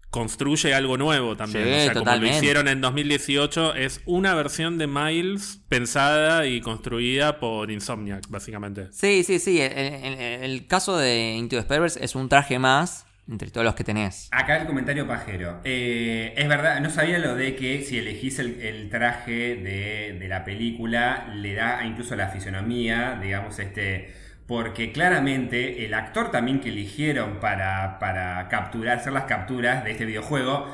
construye algo nuevo también. Sí, o sea, como lo hicieron en 2018, es una versión de Miles pensada y construida por Insomniac, básicamente. Sí, sí, sí. El, el- el caso de Into the es un traje más entre todos los que tenés. Acá el comentario pajero. Eh, es verdad, no sabía lo de que si elegís el, traje de, de la película, le da incluso la fisonomía, digamos, este. Porque claramente el actor también que eligieron para, para capturar, hacer las capturas de este videojuego,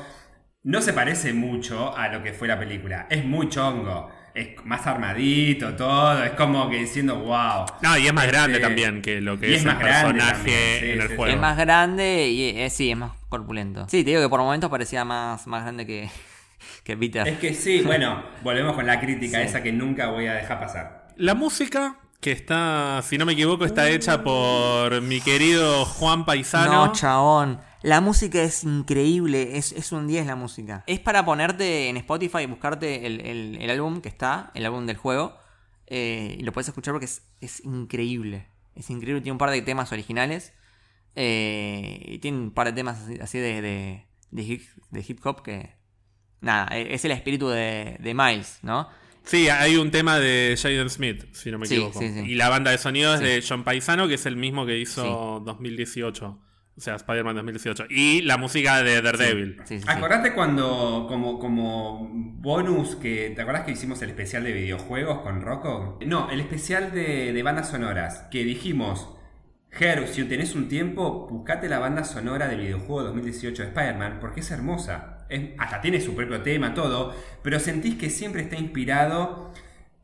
no se parece mucho a lo que fue la película. Es muy chongo. Es más armadito, todo. Es como que diciendo, wow. No, y es más Este, grande también que lo que es, es el personaje también, sí, en el sí. juego. Es más grande y eh, sí, es más corpulento. Sí, te digo que por momentos parecía más, más grande que, (laughs) que Peter. Es que sí, bueno, (laughs) volvemos con la crítica Sí. esa que nunca voy a dejar pasar. La música, que está, si no me equivoco, está hecha por mi querido Juan Paisano. No, chabón. La música es increíble, es, es un 10 la música. Es para ponerte en Spotify y buscarte el, el- el álbum que está, el álbum del juego. eh, y lo puedes escuchar porque es, es increíble. Es increíble, tiene un par de temas originales. eh, y tiene un par de temas así, así de, de, de hip, de hip hop que... Nada, e- es el espíritu de, de Miles, ¿no? Sí, hay un tema de Jaden Smith, si no me Sí, equivoco. sí, sí. Y la banda de sonido es Sí. de John Paisano, que es el mismo que hizo 2018. O sea, Spider-Man 2018. Y la música de Daredevil. Sí, sí, sí. Acordate cuando, como, como bonus, que ¿te acordás que hicimos el especial de videojuegos con Rocco? No, el especial de, de bandas sonoras, que dijimos, Ger, si tenés un tiempo, buscate la banda sonora del videojuego 2018 de Spider-Man, porque es hermosa. Es- hasta tiene su propio tema, todo, pero sentís que siempre está inspirado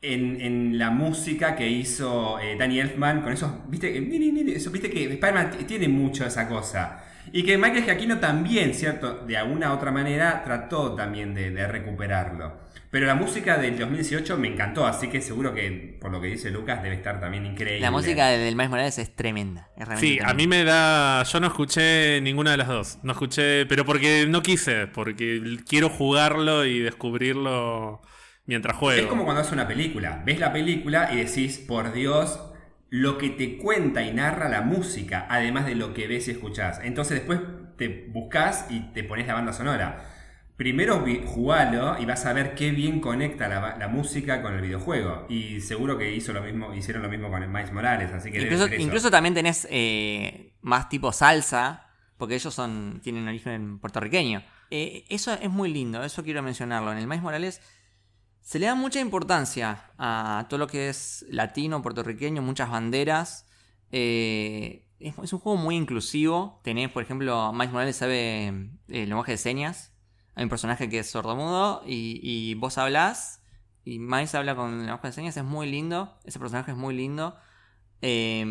en, en la música que hizo eh, Danny Elfman con esos, viste, que- eso, viste que Spider-Man tiene mucho esa cosa. Y que Michael Giacchino también, ¿cierto? De alguna u otra manera trató también de, de recuperarlo. Pero la música del 2018 me encantó, así que seguro que, por lo que dice Lucas, debe estar también increíble. La música del Miles Morales es tremenda. es realmente Sí, a mí me da. Yo no escuché ninguna de las dos. No escuché, pero porque no quise, porque quiero jugarlo y descubrirlo mientras juego. Es como cuando haces una película. Ves la película y decís, por Dios, lo que te cuenta y narra la música, además de lo que ves y escuchás. Entonces después te buscas y te pones la banda sonora. Primero jugalo y vas a ver qué bien conecta la, música con el videojuego. Y seguro que hizo lo mismo, hicieron lo mismo con el Miles Morales, así que debe Incluso, ser eso. incluso también tenés eh, más tipo salsa, porque ellos son tienen origen puertorriqueño. Eh, eso es muy lindo, eso quiero mencionarlo. En el Miles Morales se le da mucha importancia a todo lo que es latino, puertorriqueño, muchas banderas. Eh, es, un juego muy inclusivo. Tenés, por ejemplo, Miles Morales sabe eh, el lenguaje de señas. Hay un personaje que es sordomudo y, y vos hablás y Miles habla con el lenguaje de señas. Es muy lindo. Ese personaje es muy lindo. Eh,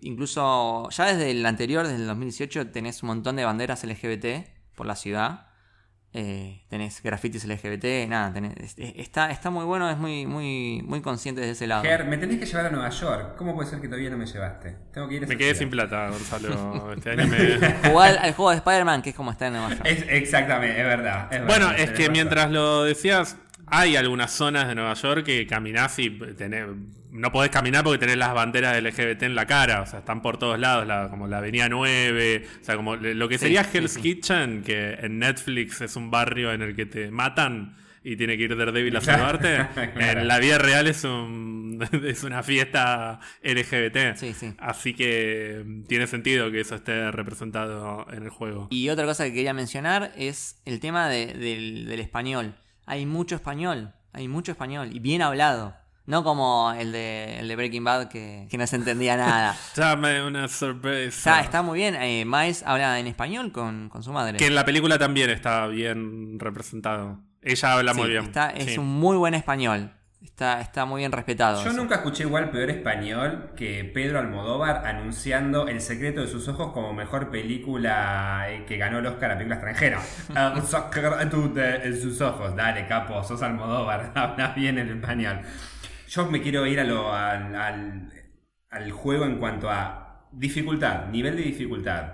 incluso ya desde el anterior, desde el 2018, tenés un montón de banderas LGBT por la ciudad. Eh, tenés grafitis LGBT, nada, tenés- es- es- está, está muy bueno, es muy, muy, muy consciente de ese lado. Ger, me tenés que llevar a Nueva York. ¿Cómo puede ser que todavía no me llevaste? Tengo que ir a Me quedé ciudad. sin plata, Gonzalo. (laughs) Este año me. (laughs) Jugar al juego de Spider-Man, que es como está en Nueva York. Es, exactamente, es verdad. es Bueno, verdad, es que razón. mientras lo decías, hay algunas zonas de Nueva York que caminás y tenés, no podés caminar porque tenés las banderas LGBT en la cara, o sea, están por todos lados, la- como la Avenida 9, o sea, como lo que sería sí, Hell's sí. Kitchen, que en Netflix es un barrio en el que te matan y tiene que ir Daredevil a salvarte. (laughs) Claro. En la vida real es un (laughs) es una fiesta LGBT. Sí, sí. Así que mm, tiene sentido que eso esté representado en el juego. Y otra cosa que quería mencionar es el tema de- del, del español. Hay mucho español, hay mucho español y bien hablado. No como el de, el de Breaking Bad que, que no se entendía nada. (laughs) Dame una sorpresa. Está, está muy bien. Eh, Miles habla en español con, con su madre. Que en la película también está bien representado. Ella habla muy Sí, bien. está- es Sí. un muy buen español. Está, está muy bien respetado. Yo eso. nunca escuché igual peor español que Pedro Almodóvar anunciando El secreto de sus ojos como mejor película eh, que ganó el Oscar a película extranjera. (laughs) El secreto de sus ojos. Dale, capo, sos Almodóvar. (laughs) Habla bien el español. Yo me quiero ir a lo- al, al- al juego en cuanto a dificultad, nivel de dificultad.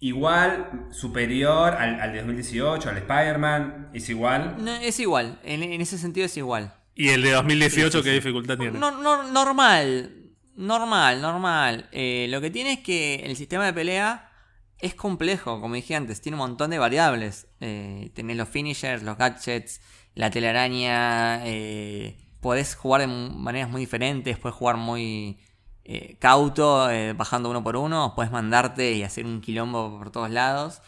Igual, superior al, al de 2018, al Spider-Man, es igual. No, es igual. En, en ese sentido es igual. ¿Y el de 2018 Sí, qué dificultad tiene? No, no, normal. Normal, normal. Eh, lo que tiene es que el sistema de pelea es complejo, como dije antes. Tiene un montón de variables. Eh, tenés los finishers, los gadgets, la telaraña. eh, podés jugar de maneras muy diferentes. Puedes jugar muy eh, cauto, eh, bajando uno por uno. Puedes mandarte y hacer un quilombo por todos lados.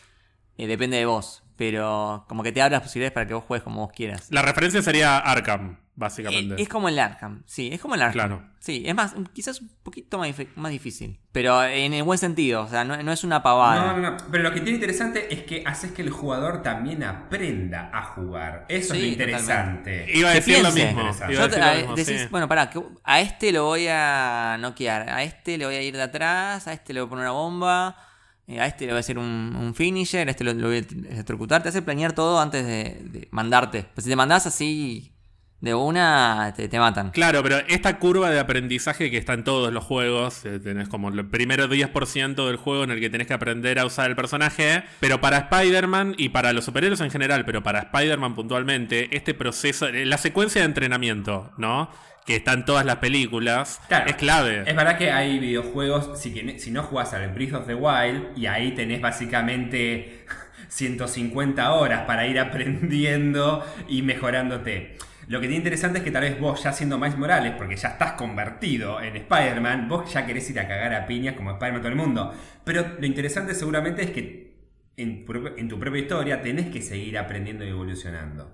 Depende de vos. Pero como que te abre las posibilidades para que vos juegues como vos quieras. La referencia sería Arkham, básicamente. Eh, Es como el Arkham, sí, es como el Arkham. Claro. Sí, es más, quizás un poquito más, dif- más difícil. Pero en el buen sentido, o sea, no, no es una pavada. No, no, no. Pero lo que tiene interesante es que haces que el jugador también aprenda a jugar. Eso es lo interesante. Iba a decir lo mismo. Interesante. iba a Yo te- decir lo a- mismo, decís, sí. bueno, pará, que a este lo voy a noquear, a este le voy a ir de atrás, a este le voy a poner una bomba, eh, a este le voy a hacer un, un finisher, a este lo, lo voy a electrocutar. Te hace planear todo antes de, de mandarte. Pues si te mandás así, de una te, te matan. Claro, pero esta curva de aprendizaje que está en todos los juegos, eh, tenés como el primero 10% del juego en el que tenés que aprender a usar el personaje, pero para Spider-Man y para los superhéroes en general, pero para Spider-Man puntualmente, este proceso, eh, la secuencia de entrenamiento, ¿no? Que está en todas las películas, Claro. es clave. Es verdad que hay videojuegos, si, que- si no jugás al Breath of the Wild, y ahí tenés básicamente (laughs) 150 horas para ir aprendiendo y mejorándote. Lo que tiene interesante es que tal vez vos ya siendo Miles Morales, porque ya estás convertido en Spider-Man, vos ya querés ir a cagar a piñas como Spider-Man todo el mundo. Pero lo interesante seguramente es que en, tu propia historia tenés que seguir aprendiendo y evolucionando.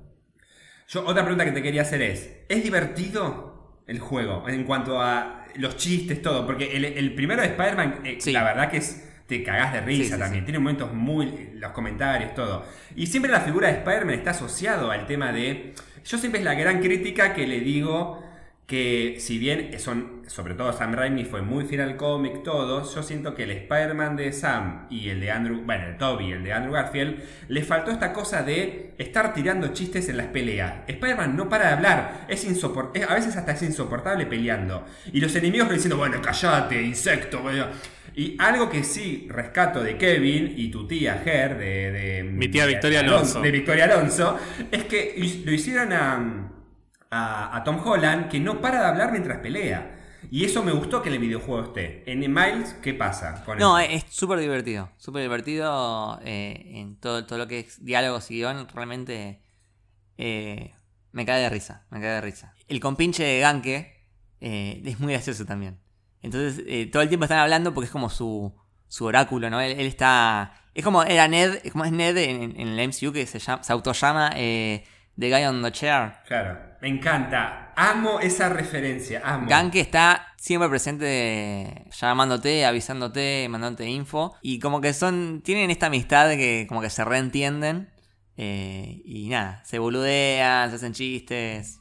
Yo, otra pregunta que te quería hacer es, ¿es divertido el juego en cuanto a los chistes, todo? Porque el, el primero de Spider-Man, eh, Sí. la verdad que es, te cagás de risa Sí, sí, también, tiene momentos muy, los comentarios, todo. Y siempre la figura de Spider-Man está asociado al tema de, yo siempre es la gran crítica que le digo que si bien son, sobre todo Sam Raimi fue muy fiel al cómic, todo, yo siento que el Spider-Man de Sam y el de Andrew, bueno, el Toby y el de Andrew Garfield, le faltó esta cosa de estar tirando chistes en las peleas. Spider-Man no para de hablar, es a veces hasta es insoportable peleando. Y los enemigos diciendo, bueno, callate, insecto, bueno. Y algo que sí rescato de Kevin y tu tía Ger, de, de Mi tía Victoria de Alonso. de Victoria Alonso, es que lo hicieron a, a, a Tom Holland que no para de hablar mientras pelea. Y eso me gustó que en el videojuego esté. En Miles, ¿qué pasa con No, es súper divertido. Súper divertido eh, en todo, todo lo que es diálogos y guion. Realmente eh, me cae de risa. Me cae de risa. El compinche de Ganke eh, es muy gracioso también. Entonces, eh, todo el tiempo están hablando porque es como su, su oráculo, ¿no? Él, él está. Es como era Ned, es como es Ned en, en el MCU que se, llama, se autollama eh, The Guy on the Chair. Claro, me encanta. Amo esa referencia, amo. Ganke está siempre presente llamándote, avisándote, mandándote info. Y como que son. Tienen esta amistad que como que se reentienden. eh, y nada, se boludean, se hacen chistes.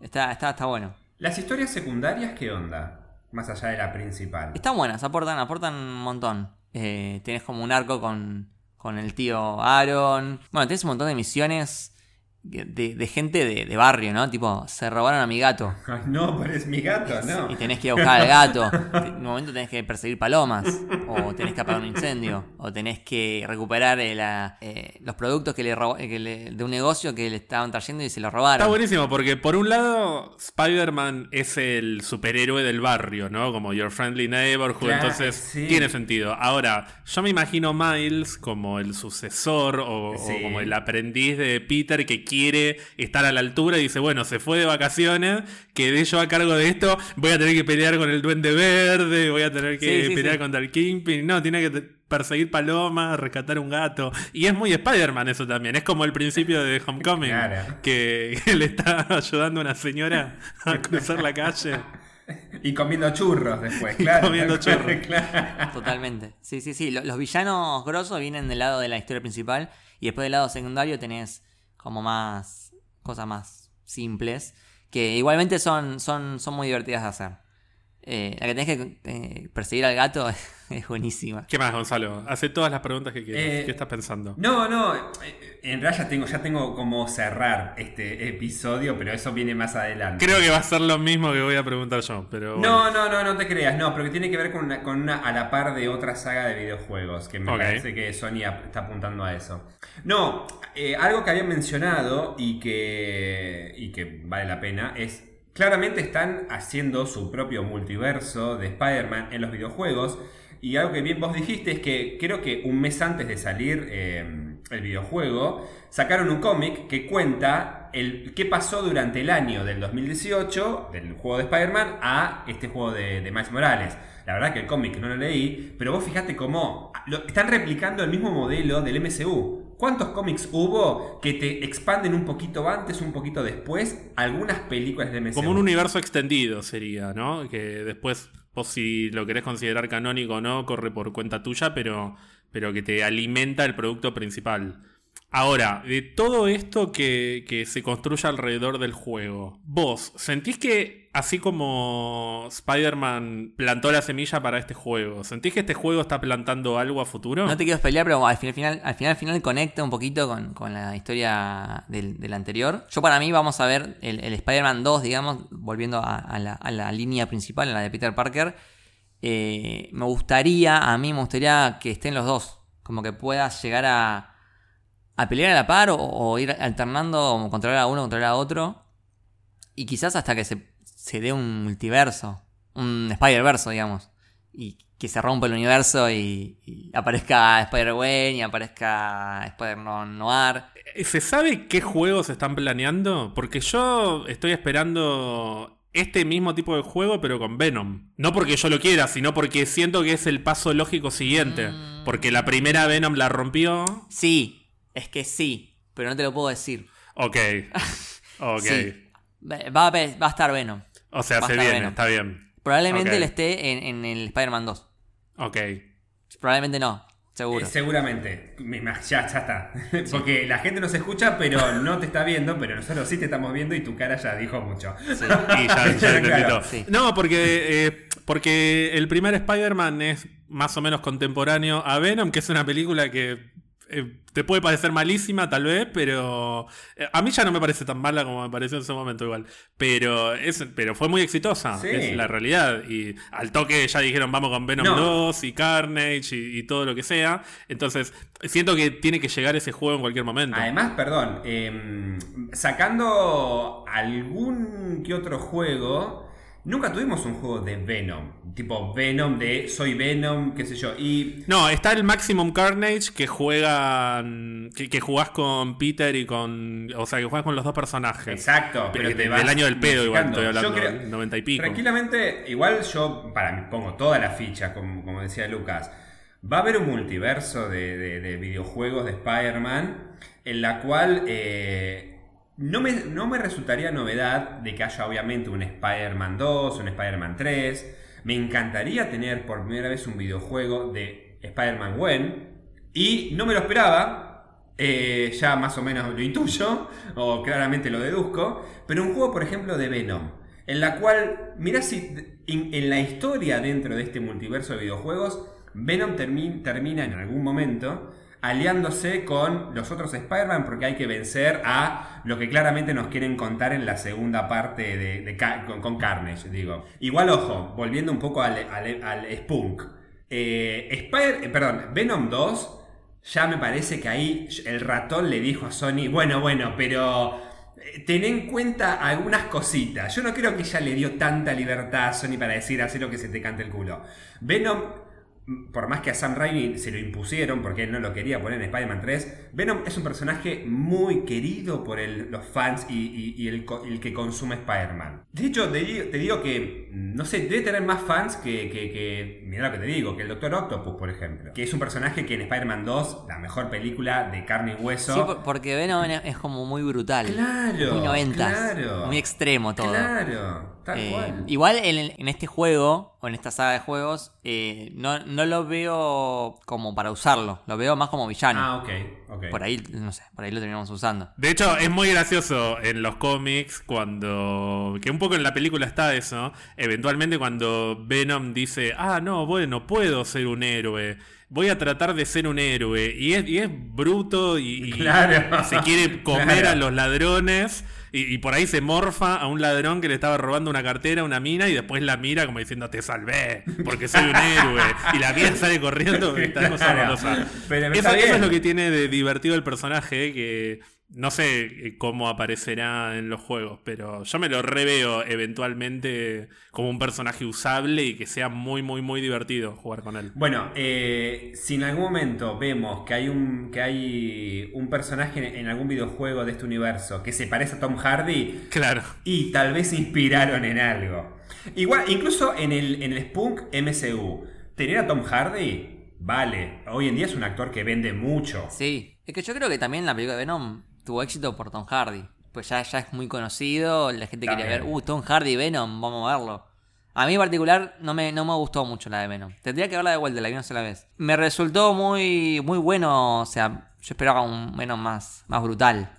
Está, está, está bueno. Las historias secundarias, ¿qué onda? Más allá de la principal. Están buenas, aportan, aportan un montón. Eh, tenés como un arco con, con el tío Aaron. Bueno, tenés un montón de misiones de, de gente de, de barrio, ¿no? Tipo, se robaron a mi gato. (laughs) No, pero es mi gato, ¿no? Y tenés que ir a buscar al gato. (laughs) En un momento tenés que perseguir palomas. O tenés que apagar un incendio. O tenés que recuperar eh, la- eh, los productos que le, eh, que le- de un negocio que le estaban trayendo y se los Está robaron. buenísimo porque por un lado Spider-Man es el superhéroe del barrio, ¿no? Como Your Friendly Neighborhood, Claro, entonces sí. tiene sentido. Ahora, yo me imagino Miles como el sucesor o, o como el aprendiz de Peter que quiere estar a la altura y dice, bueno, se fue de vacaciones, quedé yo a cargo de esto, voy a tener que pelear con el duende verde, voy a tener que Sí, sí, pelear sí. contra el Kingpin, no, tiene que perseguir palomas, rescatar un gato. Y es muy Spider-Man eso también, es como el principio de Homecoming Claro. que, que le está ayudando a una señora a cruzar la calle. Y comiendo churros después, Y claro. comiendo churros. Claro. Totalmente. Sí, sí, sí. Lo- Los villanos grosos vienen del lado de la historia principal. Y después del lado secundario tenés como más cosas más simples. Que igualmente son, son, son muy divertidas de hacer. Eh, la que tenés que eh, perseguir al gato (laughs) es buenísima. ¿Qué más, Gonzalo? Hace todas las preguntas que quieras. Eh, ¿Qué estás pensando? No, no, eh, en realidad ya tengo, ya tengo como cerrar este episodio, pero eso viene más adelante. Creo que va a ser lo mismo que voy a preguntar yo, pero bueno. No, no, no, no te creas, no, pero que tiene que ver con una, con una a la par de otra saga de videojuegos, que me Ok. parece que Sony está apuntando a eso. No, eh, algo que había mencionado y que, y que vale la pena es, claramente están haciendo su propio multiverso de Spider-Man en los videojuegos. Y algo que bien vos dijiste es que creo que un mes antes de salir eh, el videojuego, sacaron un cómic que cuenta el, qué pasó durante el año del 2018, del juego de Spider-Man, a este juego de, de Miles Morales. La verdad que el cómic no lo leí, pero vos fijate cómo lo- están replicando el mismo modelo del MCU. ¿Cuántos cómics hubo que te expanden un poquito antes, un poquito después, algunas películas del MCU? Como un universo extendido sería, ¿no? Que después, vos si lo querés considerar canónico o no, corre por cuenta tuya, pero, pero que te alimenta el producto principal. Ahora, de todo esto que, que se construye alrededor del juego, vos, ¿sentís que así como Spider-Man plantó la semilla para este juego, ¿sentís que este juego está plantando algo a futuro? No te quiero pelear, pero al final, al final, al final conecta un poquito con, con la historia del, del anterior. Yo para mí vamos a ver el, el Spider-Man 2, digamos, volviendo a, a la, a la línea principal, a la de Peter Parker. Eh, me gustaría, a mí me gustaría que estén los dos. Como que puedas llegar a, a pelear a la par o, o ir alternando, controlar a uno, controlar a otro. Y quizás hasta que se, se dé un multiverso, un Spider-Verso, digamos. Y que se rompa el universo y, y aparezca Spider-Gwen y aparezca Spider-Man Noir. Eh, ¿Se sabe qué juegos están planeando? Porque yo estoy esperando este mismo tipo de juego, pero con Venom. No porque yo lo quiera, sino porque siento que es el paso lógico siguiente. Mm. Porque la primera Venom la rompió. Sí, es que sí, pero no te lo puedo decir. Ok. (laughs) Ok. Sí. Va, va a, va a estar Venom. O sea, Va a se estar viene, Venom. está bien. Probablemente Ok. él esté en, en el Spider-Man 2. Ok. Probablemente no, seguro. Eh, seguramente. Ya, ya está. (laughs) Porque la gente no se escucha, pero no te está viendo, pero nosotros sí te estamos viendo y tu cara ya dijo mucho. Sí. (laughs) Y ya, ya Claro. Sí. No, porque, eh, porque el primer Spider-Man es más o menos contemporáneo a Venom, que es una película que eh, te puede parecer malísima tal vez, pero eh, a mí ya no me parece tan mala como me pareció en ese momento igual. Pero, es, pero fue muy exitosa, Sí. es la realidad. Y al toque ya dijeron vamos con Venom No. 2 y Carnage y, y todo lo que sea. Entonces, siento que tiene que llegar ese juego en cualquier momento. Además, perdón, em, sacando algún que otro juego, nunca tuvimos un juego de Venom. Tipo Venom de soy Venom, qué sé yo. Y No, está el Maximum Carnage que juegan. Que, que jugás con Peter y con. O sea, que jugás con los dos personajes. Exacto, pero De- te del vas año del pedo, igual estoy hablando, creo- del 90 y pico. Tranquilamente, igual yo para mí pongo toda la ficha, como, como decía Lucas. Va a haber un multiverso de, de- de videojuegos de Spider-Man en la cual eh, no, me, no me resultaría novedad de que haya obviamente un Spider-Man 2, un Spider-Man 3. Me encantaría tener por primera vez un videojuego de Spider-Man Gwen. Y no me lo esperaba, eh, ya más o menos lo intuyo, (laughs) o claramente lo deduzco, pero un juego, por ejemplo, de Venom, en la cual, mirá si en, la historia dentro de este multiverso de videojuegos, Venom termi- termina en algún momento aliándose con los otros Spider-Man porque hay que vencer a lo que claramente nos quieren contar en la segunda parte de, con, con Carnage, digo. Igual, ojo, volviendo un poco al, al- Spunk. Eh, Spider- eh, perdón, Venom 2, ya me parece que ahí el ratón le dijo a Sony, bueno, bueno, pero eh, ten en cuenta algunas cositas. Yo no creo que ella le dio tanta libertad a Sony para decir, hacer lo que se te cante el culo. Venom, por más que a Sam Raimi se lo impusieron porque él no lo quería poner en Spider-Man 3, Venom es un personaje muy querido por el- los fans y, y- y el, que consume Spider-Man. De hecho, te, digo- te digo que, no sé, debe tener más fans que, que, que- mira lo que te digo, que el Doctor Octopus, por ejemplo. Que es un personaje que en Spider-Man 2, la mejor película de carne y hueso. Sí, por- porque Venom es como muy brutal. Claro, Muy noventas. claro. Muy extremo todo. Claro, tal Eh, cual. igual en, en este juego, o en esta saga de juegos, eh, no, no lo veo como para usarlo. Lo veo más como villano. Ah, ok, ok. Por ahí, no sé, por ahí lo terminamos usando. De hecho, es muy gracioso en los cómics cuando. Que un poco en la película está eso. Eventualmente, cuando Venom dice: Ah, no, bueno, puedo ser un héroe. Voy a tratar de ser un héroe. Y es, y es bruto y, y Claro. se quiere comer (laughs) Claro. a los ladrones. Y, y por ahí se morfa a un ladrón que le estaba robando una cartera, una mina, y después la mira como diciendo: Te salvé, porque soy un héroe. Y la mina sale corriendo. Esta cosa Claro. Pero Eso, está eso es lo que tiene de divertido el personaje, que no sé eh, cómo aparecerá en los juegos, pero yo me lo reveo eventualmente como un personaje usable y que sea muy, muy, muy divertido jugar con él. Bueno, eh, si en algún momento vemos que hay un que hay un personaje en, en algún videojuego de este universo que se parece a Tom Hardy Claro. y tal vez se inspiraron en algo. Igual, incluso en el, en el Spunk MCU, tener a Tom Hardy, vale. Hoy en día es un actor que vende mucho. Sí, es que yo creo que también la película de Venom tuvo éxito por Tom Hardy. Pues ya, ya es muy conocido, la gente quería ver, uh, Tom Hardy Venom, vamos a verlo. A mí en particular no me, no me gustó mucho la de Venom. Tendría que verla de vuelta, la vi una sola vez. Me resultó muy, muy bueno, o sea, yo esperaba un Venom más, más brutal,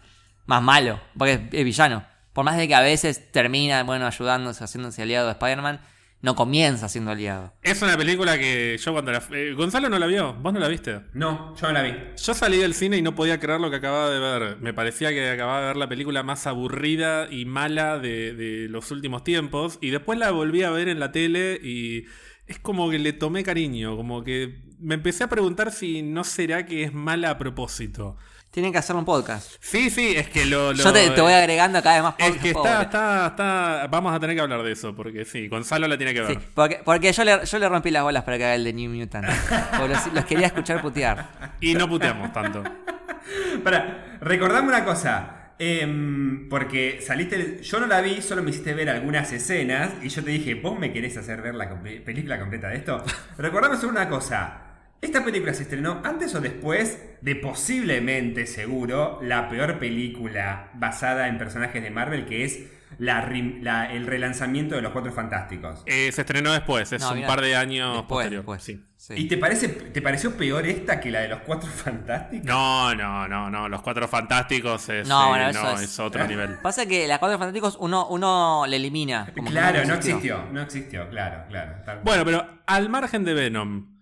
más malo, porque es, es villano. Por más de que a veces termina, bueno, ayudándose, haciéndose aliado de Spider-Man, no comienza siendo aliado. Es una película que yo cuando la... eh, Gonzalo no la vio, vos no la viste. No, yo no la vi. Yo salí del cine y no podía creer lo que acababa de ver. Me parecía que acababa de ver la película más aburrida y mala de, de los últimos tiempos. Y después la volví a ver en la tele y es como que le tomé cariño. Como que me empecé a preguntar si no será que es mala a propósito. Tienen que hacer un podcast. Sí, sí, es que lo... lo- Yo te, te voy agregando cada vez más Es podcasts. que pobre. está, está, está... Vamos a tener que hablar de eso, porque sí, Gonzalo la tiene que ver. Sí, porque, porque yo, le, yo le rompí las bolas para que haga el de New Mutant. (laughs) Los, los quería escuchar putear. Y no puteamos tanto. (laughs) Para, recordame una cosa. em, porque saliste. Yo no la vi, solo me hiciste ver algunas escenas. Y yo te dije, ¿vos me querés hacer ver la película completa de esto? (laughs) Recordame solo una cosa. ¿Esta película se estrenó antes o después de posiblemente, seguro, la peor película basada en personajes de Marvel, que es la rim- la- el relanzamiento de Los Cuatro Fantásticos? Eh, se estrenó después, es No, un mira, par de años después, posterior. después. Sí. Sí. ¿Y te, parece, te pareció peor esta que la de Los Cuatro Fantásticos? No, no, no, no. Los cuatro fantásticos es, No, eh, bueno, no, es- es otro nivel. Pasa que las cuatro fantásticos uno, uno le elimina. como que Claro, no existió, no existió, claro, claro. Bueno, pero al margen de Venom,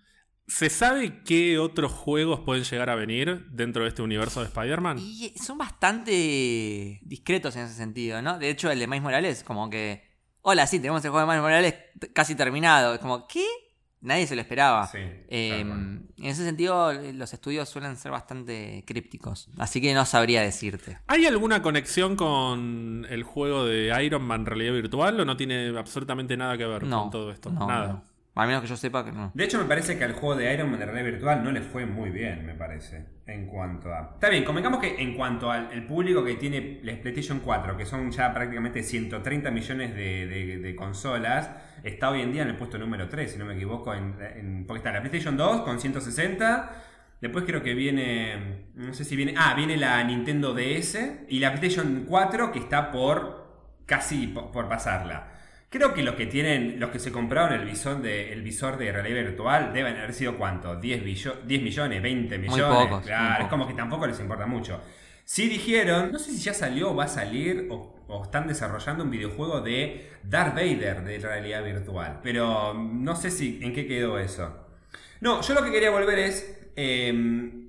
¿se sabe qué otros juegos pueden llegar a venir dentro de este universo de Spider-Man? Y son bastante discretos en ese sentido, ¿no? De hecho, el de Miles Morales, como que. Hola, sí, tenemos el juego de Miles Morales casi terminado. Es como, ¿qué? Nadie se lo esperaba. Sí, Eh, cual. en ese sentido, los estudios suelen ser bastante crípticos. Así que no sabría decirte. ¿Hay alguna conexión con el juego de Iron Man realidad virtual o no tiene absolutamente nada que ver No. con todo esto? no, nada. no. A menos que yo sepa que no. De hecho, me parece que al juego de Iron Man de realidad virtual no le fue muy bien, me parece. En cuanto a. Está bien, convengamos que en cuanto al el público que tiene la PlayStation 4, que son ya prácticamente 130 millones de, de- consolas, está hoy en día en el puesto número 3, si no me equivoco. En, porque está la PlayStation 2 con 160. Después creo que viene. No sé si viene. Ah, viene la Nintendo DS. Y la PlayStation 4 que está por. casi por pasarla. Creo que los que tienen, los que se compraron el visor de, el visor de realidad virtual deben haber sido cuánto, 10, billo- 10 millones, 20 Muy millones. pocos, Claro, muy es como que tampoco les importa mucho. Sí dijeron, no sé si ya salió o va a salir o, o están desarrollando un videojuego de Darth Vader de realidad virtual, pero no sé si en qué quedó eso. No, yo lo que quería volver es. eh,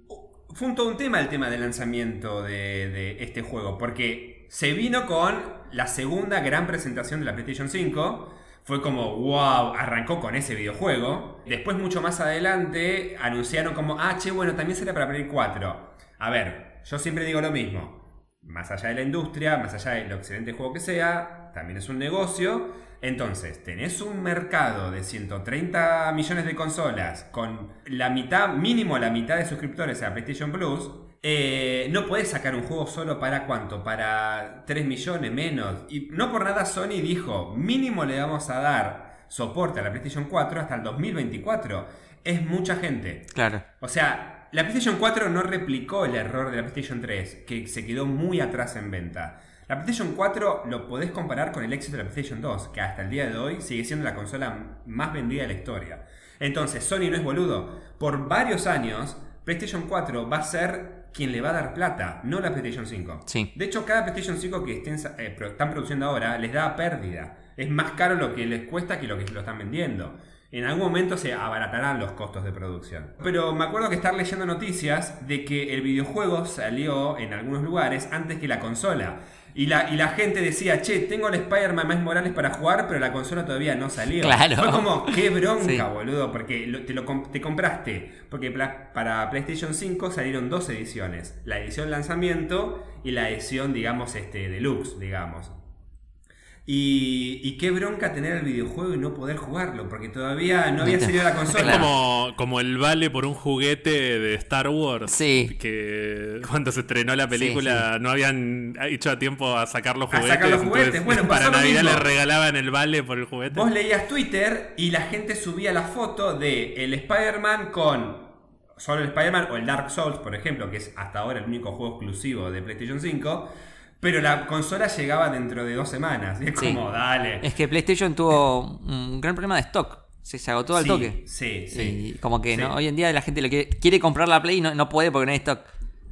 fue un todo un tema el tema del lanzamiento de, de este juego, porque se vino con la segunda gran presentación de la PlayStation 5. Fue como, wow, arrancó con ese videojuego. Después, mucho más adelante, anunciaron como, ah, che, bueno, también será para Play 4. A ver, yo siempre digo lo mismo. Más allá de la industria, más allá del excelente juego que sea, también es un negocio. Entonces, tenés un mercado de 130 millones de consolas con la mitad, mínimo la mitad de suscriptores a PlayStation Plus. Eh, no puedes sacar un juego solo para cuánto, para 3 millones menos. Y no por nada Sony dijo, mínimo le vamos a dar soporte a la PlayStation 4 hasta el 2024. Es mucha gente. Claro. O sea, la PlayStation 4 no replicó el error de la PlayStation 3, que se quedó muy atrás en venta. La PlayStation 4 lo podés comparar con el éxito de la PlayStation 2, que hasta el día de hoy sigue siendo la consola más vendida de la historia. Entonces, Sony no es boludo. Por varios años, PlayStation 4 va a ser quien le va a dar plata, no la PlayStation 5. Sí. De hecho, cada PlayStation 5 que estén, eh, están produciendo ahora les da pérdida. Es más caro lo que les cuesta que lo que lo están vendiendo. En algún momento se abaratarán los costos de producción. Pero me acuerdo que estar leyendo noticias de que el videojuego salió en algunos lugares antes que la consola. Y la, y la gente decía, che, tengo el Spider-Man Miles Morales para jugar, pero la consola todavía no salió. Claro. Fue como, qué bronca, Sí. boludo, porque lo- te, lo te compraste. Porque para PlayStation 5 salieron dos ediciones. La edición lanzamiento y la edición, digamos, este, deluxe, digamos. Y, y qué bronca tener el videojuego y no poder jugarlo, porque todavía no había salido la Es consola. Claro. como, como el vale por un juguete de Star Wars. Sí. Que cuando se estrenó la película no habían hecho a tiempo a sacar los A juguetes. sacar los juguetes. entonces, Bueno, para Navidad le regalaban el vale por el juguete. Vos leías Twitter y la gente subía la foto de el Spider-Man con solo el Spider-Man o el Dark Souls, por ejemplo, que es hasta ahora el único juego exclusivo de PlayStation 5, Pero la consola llegaba dentro de dos semanas. Y es Sí. como, dale. Es que PlayStation tuvo un gran problema de stock. Se, se agotó al Sí, toque. Sí, sí. Y como que Sí. ¿no? hoy en día la gente quiere, quiere comprar la Play y no, no puede porque no hay stock.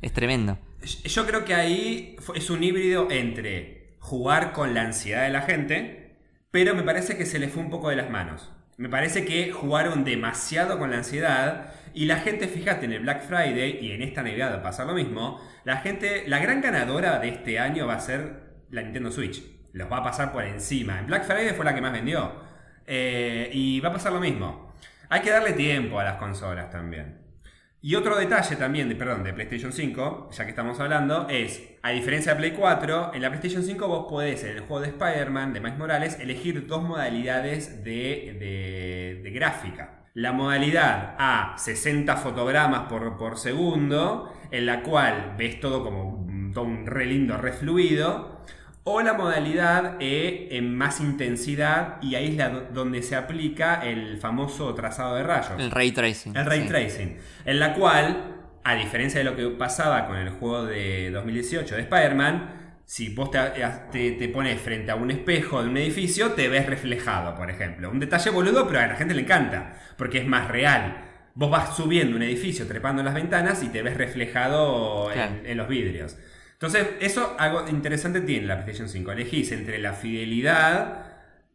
Es tremendo. Yo creo que ahí es un híbrido entre jugar con la ansiedad de la gente, pero me parece que se le fue un poco de las manos. Me parece que jugaron demasiado con la ansiedad y la gente, fíjate, en el Black Friday y en esta Navidad va a pasar lo mismo, la gente, la gran ganadora de este año va a ser la Nintendo Switch. Los va a pasar por encima. En Black Friday fue la que más vendió. Eh, y va a pasar lo mismo. Hay que darle tiempo a las consolas también. Y otro detalle también, de, perdón, de PlayStation 5, ya que estamos hablando, es, a diferencia de Play 4, en la PlayStation 5 vos podés, en el juego de Spider-Man, de Miles Morales, elegir dos modalidades de, de- de gráfica. La modalidad a 60 fotogramas por, por segundo, en la cual ves todo como un, todo un re lindo, re fluido. O la modalidad E en más intensidad y ahí es la donde se aplica el famoso trazado de rayos. El ray tracing. El ray sí. tracing. En la cual, a diferencia de lo que pasaba con el juego de 2018 de Spider-Man, si vos te, te- te pones frente a un espejo de un edificio, te ves reflejado, por ejemplo. Un detalle boludo, pero a la gente le encanta, porque es más real. Vos vas subiendo un edificio, trepando en las ventanas y te ves reflejado en- los vidrios. Entonces, eso algo interesante tiene la PlayStation 5. Elegís entre la fidelidad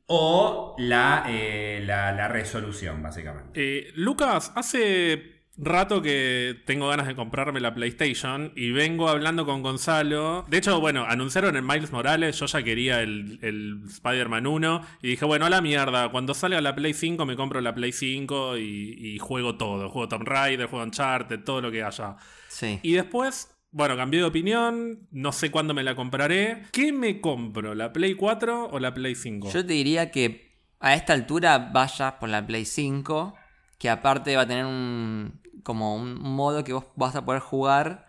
o la, eh, la, la resolución, básicamente. Eh, Lucas, hace rato que tengo ganas de comprarme la PlayStation y vengo hablando con Gonzalo. De hecho, bueno, anunciaron en Miles Morales, yo ya quería el, el Spider-Man 1 y dije, bueno, a la mierda, cuando salga la Play 5 me compro la Play 5 y, y juego todo. Juego Tomb Raider, juego Uncharted, todo lo que haya. Sí. Y después, bueno, cambié de opinión, no sé cuándo me la compraré. ¿Qué me compro, la Play 4 o la Play 5? Yo te diría que a esta altura vayas por la Play 5, que aparte va a tener un como un modo que vos vas a poder jugar,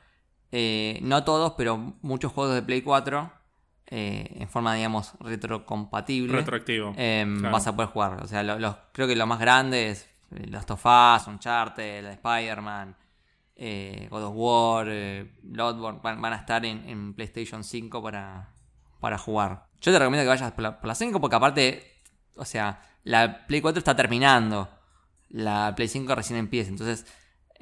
eh, no todos, pero muchos juegos de Play 4 eh, en forma, digamos, retrocompatible. Retroactivo. em, claro. Vas a poder jugar. O sea, lo- los, creo que lo más grande es eh, Los Tofás, Uncharted, Spider-Man, God of War, Bloodborne, van, van a estar en, en PlayStation 5 para, para jugar. Yo te recomiendo que vayas por la, por la 5 porque aparte, o sea, la Play 4 está terminando, la Play 5 recién empieza, entonces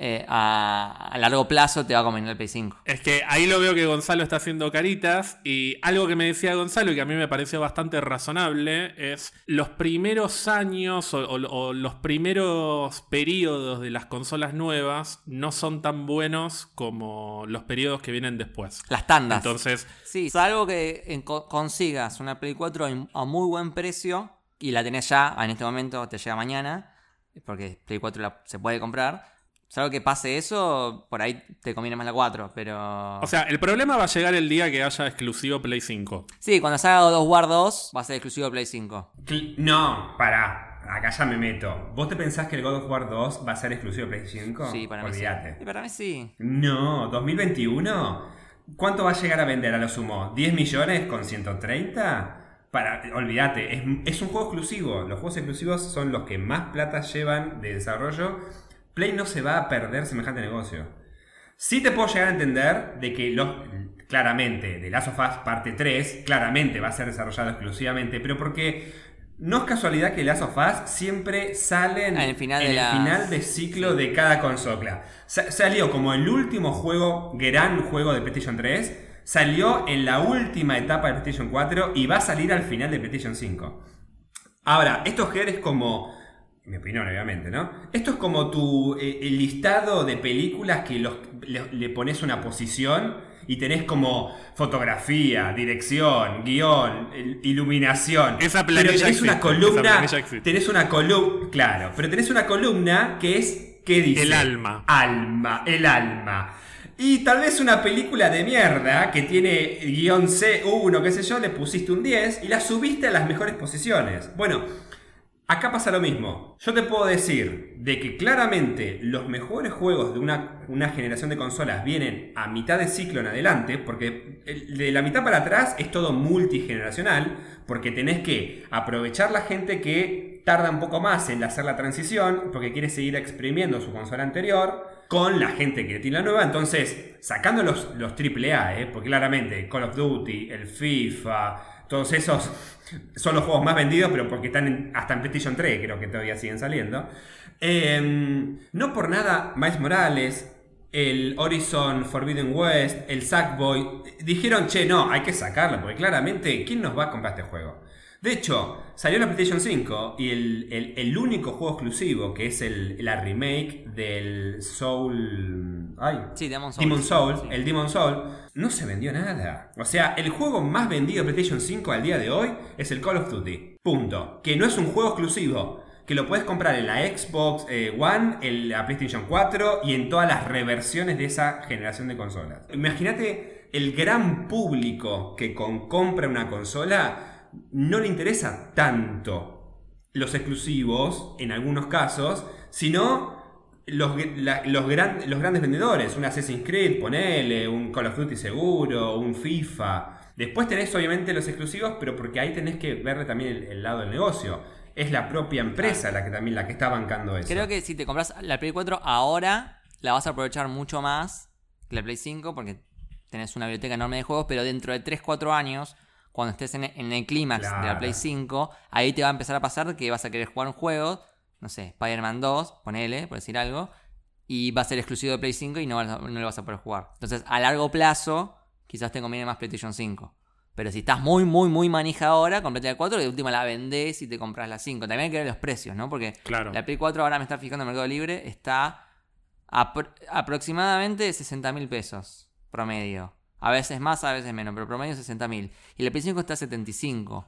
eh, a, a largo plazo te va a convenir el Play 5. Es que ahí lo veo que Gonzalo está haciendo caritas y algo que me decía Gonzalo y que a mí me pareció bastante razonable es los primeros años o, o- o los primeros periodos de las consolas nuevas no son tan buenos como los periodos que vienen después. Las tandas. Entonces, Sí, salvo que consigas una Play 4 en- a muy buen precio y la tenés ya, en este momento te llega mañana, porque Play 4 la- se puede comprar. Salvo que pase eso, por ahí te conviene más la 4, pero... o sea, el problema va a llegar el día que haya exclusivo Play 5. sí, cuando salga God of War 2 va a ser exclusivo Play 5. Cl- No, pará. Acá ya me meto. ¿Vos te pensás que el God of War 2 va a ser exclusivo de PlayStation 5? Sí, para mí sí. Olvídate. Y para mí sí. No, 2021. ¿Cuánto va a llegar a vender a lo sumo? ¿10 millones con 130? Para, olvídate, es, es un juego exclusivo. Los juegos exclusivos son los que más plata llevan de desarrollo. Play no se va a perder semejante negocio. Sí te puedo llegar a entender de que los, claramente, de Last of Us parte 3, claramente va a ser desarrollado exclusivamente, pero porque no es casualidad que Last of Us siempre salen Ah, en el final en de el las- final de ciclo de cada consola. Sa- salió como el último juego, gran juego de PlayStation 3, salió en la última etapa de PlayStation 4 y va a salir al final de PlayStation 5. Ahora, esto Ger es como. Mi opinión, obviamente, ¿no? Esto es como tu eh, el listado de películas que los, le, le pones una posición y tenés como fotografía, dirección, guion, il- iluminación. Esa Pero planilla tenés una columna. esa. Tenés una columna. Claro, pero tenés una columna que es. ¿Qué dice? El alma. Alma, el alma. Y tal vez una película de mierda que tiene guion C1, qué sé yo, le pusiste un 10 y la subiste a las mejores posiciones. Bueno, acá pasa lo mismo. Yo te puedo decir de que claramente los mejores juegos de una, una generación de consolas vienen a mitad de ciclo en adelante, porque de la mitad para atrás es todo multigeneracional, porque tenés que aprovechar la gente que tarda un poco más en hacer la transición, porque quiere seguir exprimiendo su consola anterior. con la gente que tiene la nueva. Entonces, sacando los, los AAA, ¿eh? porque claramente Call of Duty, el FIFA, todos esos son los juegos más vendidos, pero porque están en- hasta en PlayStation 3, creo que todavía siguen saliendo. Eh, no por nada, Miles Morales, el Horizon Forbidden West, el Sackboy, dijeron, che, no, hay que sacarlo, porque claramente, ¿quién nos va a comprar este juego? De hecho, salió la PlayStation 5 y el, el- el único juego exclusivo, que es el- la remake del Soul... Ay, Sí, Demon Souls. Demon Soul, Sí. el Demon Soul, no se vendió nada. O sea, el juego más vendido de PlayStation 5 al día de hoy es el Call of Duty. Punto. Que no es un juego exclusivo. Que lo puedes comprar en la Xbox eh, One, en la PlayStation 4 y en todas las reversiones de esa generación de consolas. Imagínate el gran público que con compra una consola no le interesa tanto los exclusivos en algunos casos, sino los, la- los, gran- los grandes vendedores, un Assassin's Creed, ponele, un Call of Duty seguro, un FIFA. Después tenés obviamente los exclusivos, pero porque ahí tenés que verle también el, el lado del negocio. Es la propia empresa la que también la que está bancando eso. Creo que si te compras la Play 4 ahora, la vas a aprovechar mucho más que la Play 5 porque tenés una biblioteca enorme de juegos, pero dentro de 3-4 años, cuando estés en, en el clímax de la. Play 5, ahí te va a empezar a pasar que vas a querer jugar un juego, no sé, Spider-Man 2, ponele, por decir algo, y va a ser exclusivo de Play 5 y no, no lo vas a poder jugar. Entonces, a largo plazo, quizás te conviene más PlayStation 5. Pero si estás muy, muy, muy manija ahora, comprate la 4 y de última la vendés y te compras la 5. También hay que ver los precios, ¿no? Porque Claro. la Play 4 ahora me está fijando en Mercado Libre, está apro- aproximadamente 60 mil pesos promedio. A veces más, a veces menos, pero promedio 60 mil. Y la Play 5 está a 75.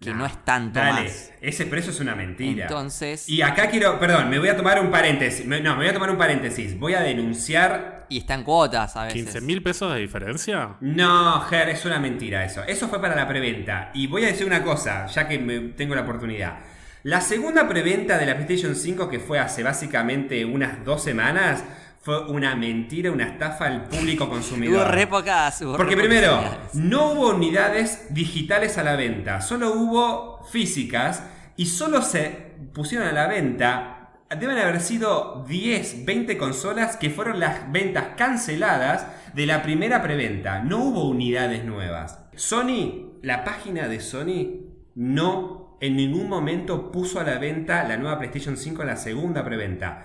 Que no, es tanto Dale, más. ese precio es una mentira. Entonces, Y acá quiero, perdón, me voy a tomar un paréntesis. Me- No, me voy a tomar un paréntesis. Voy a denunciar. y está en cuotas a veces. 15 mil pesos de diferencia. No, Ger, es una mentira eso. Eso fue para la preventa. Y voy a decir una cosa, ya que me- tengo la oportunidad. La segunda preventa de la PlayStation 5, que fue hace básicamente unas dos semanas, fue una mentira, una estafa al público consumidor. Hubo re pocas. hubo Porque re primero, no hubo unidades digitales a la venta, solo hubo físicas y solo se pusieron a la venta. Deben haber sido 10, 20 consolas que fueron las ventas canceladas de la primera preventa. No hubo unidades nuevas. Sony, la página de Sony, no en ningún momento puso a la venta la nueva PlayStation 5 en la segunda preventa.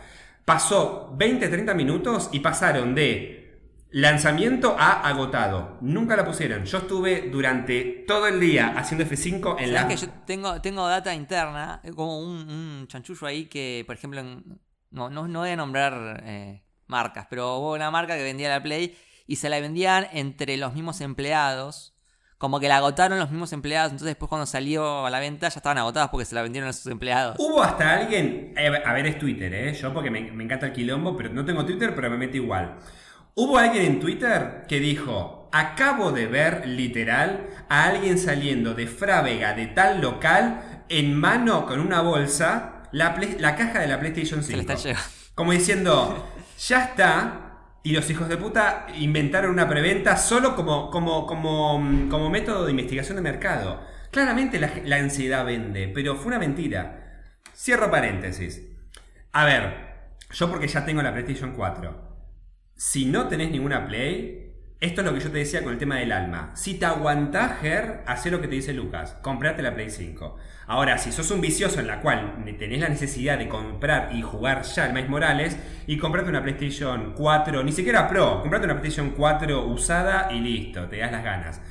Pasó 20-30 minutos y pasaron de lanzamiento a agotado. Nunca la pusieron. Yo estuve durante todo el día haciendo F5 en la... ¿Sabés que yo tengo, tengo data interna, eh, como un, un chanchullo ahí que, por ejemplo, en- no, no, no voy a nombrar eh, marcas, pero hubo una marca que vendía la Play y se la vendían entre los mismos empleados. Como que la agotaron los mismos empleados, entonces después cuando salió a la venta ya estaban agotadas porque se la vendieron a sus empleados. Hubo hasta alguien, eh, a ver, es Twitter, ¿eh? Yo porque me, me encanta el quilombo, pero no tengo Twitter, pero me meto igual. Hubo alguien en Twitter que dijo, acabo de ver literal a alguien saliendo de Frávega de tal local en mano con una bolsa la, la caja de la PlayStation 5. Se le está. Como diciendo, ya está. Y los hijos de puta inventaron una preventa solo como, como, como, mm, como método de investigación de mercado. Claramente la, la ansiedad vende, pero fue una mentira. Cierro paréntesis. A ver, yo porque ya tengo la PlayStation 4. Si no tenés ninguna Play, esto es lo que yo te decía con el tema del alma. Si te aguantás, Ger, hacé lo que te dice Lucas. Comprate la Play 5. Ahora, si sos un vicioso en la cual tenés la necesidad de comprar y jugar ya el Miles Morales, y comprate una PlayStation 4, ni siquiera Pro, comprate una PlayStation 4 usada y listo, te das las ganas.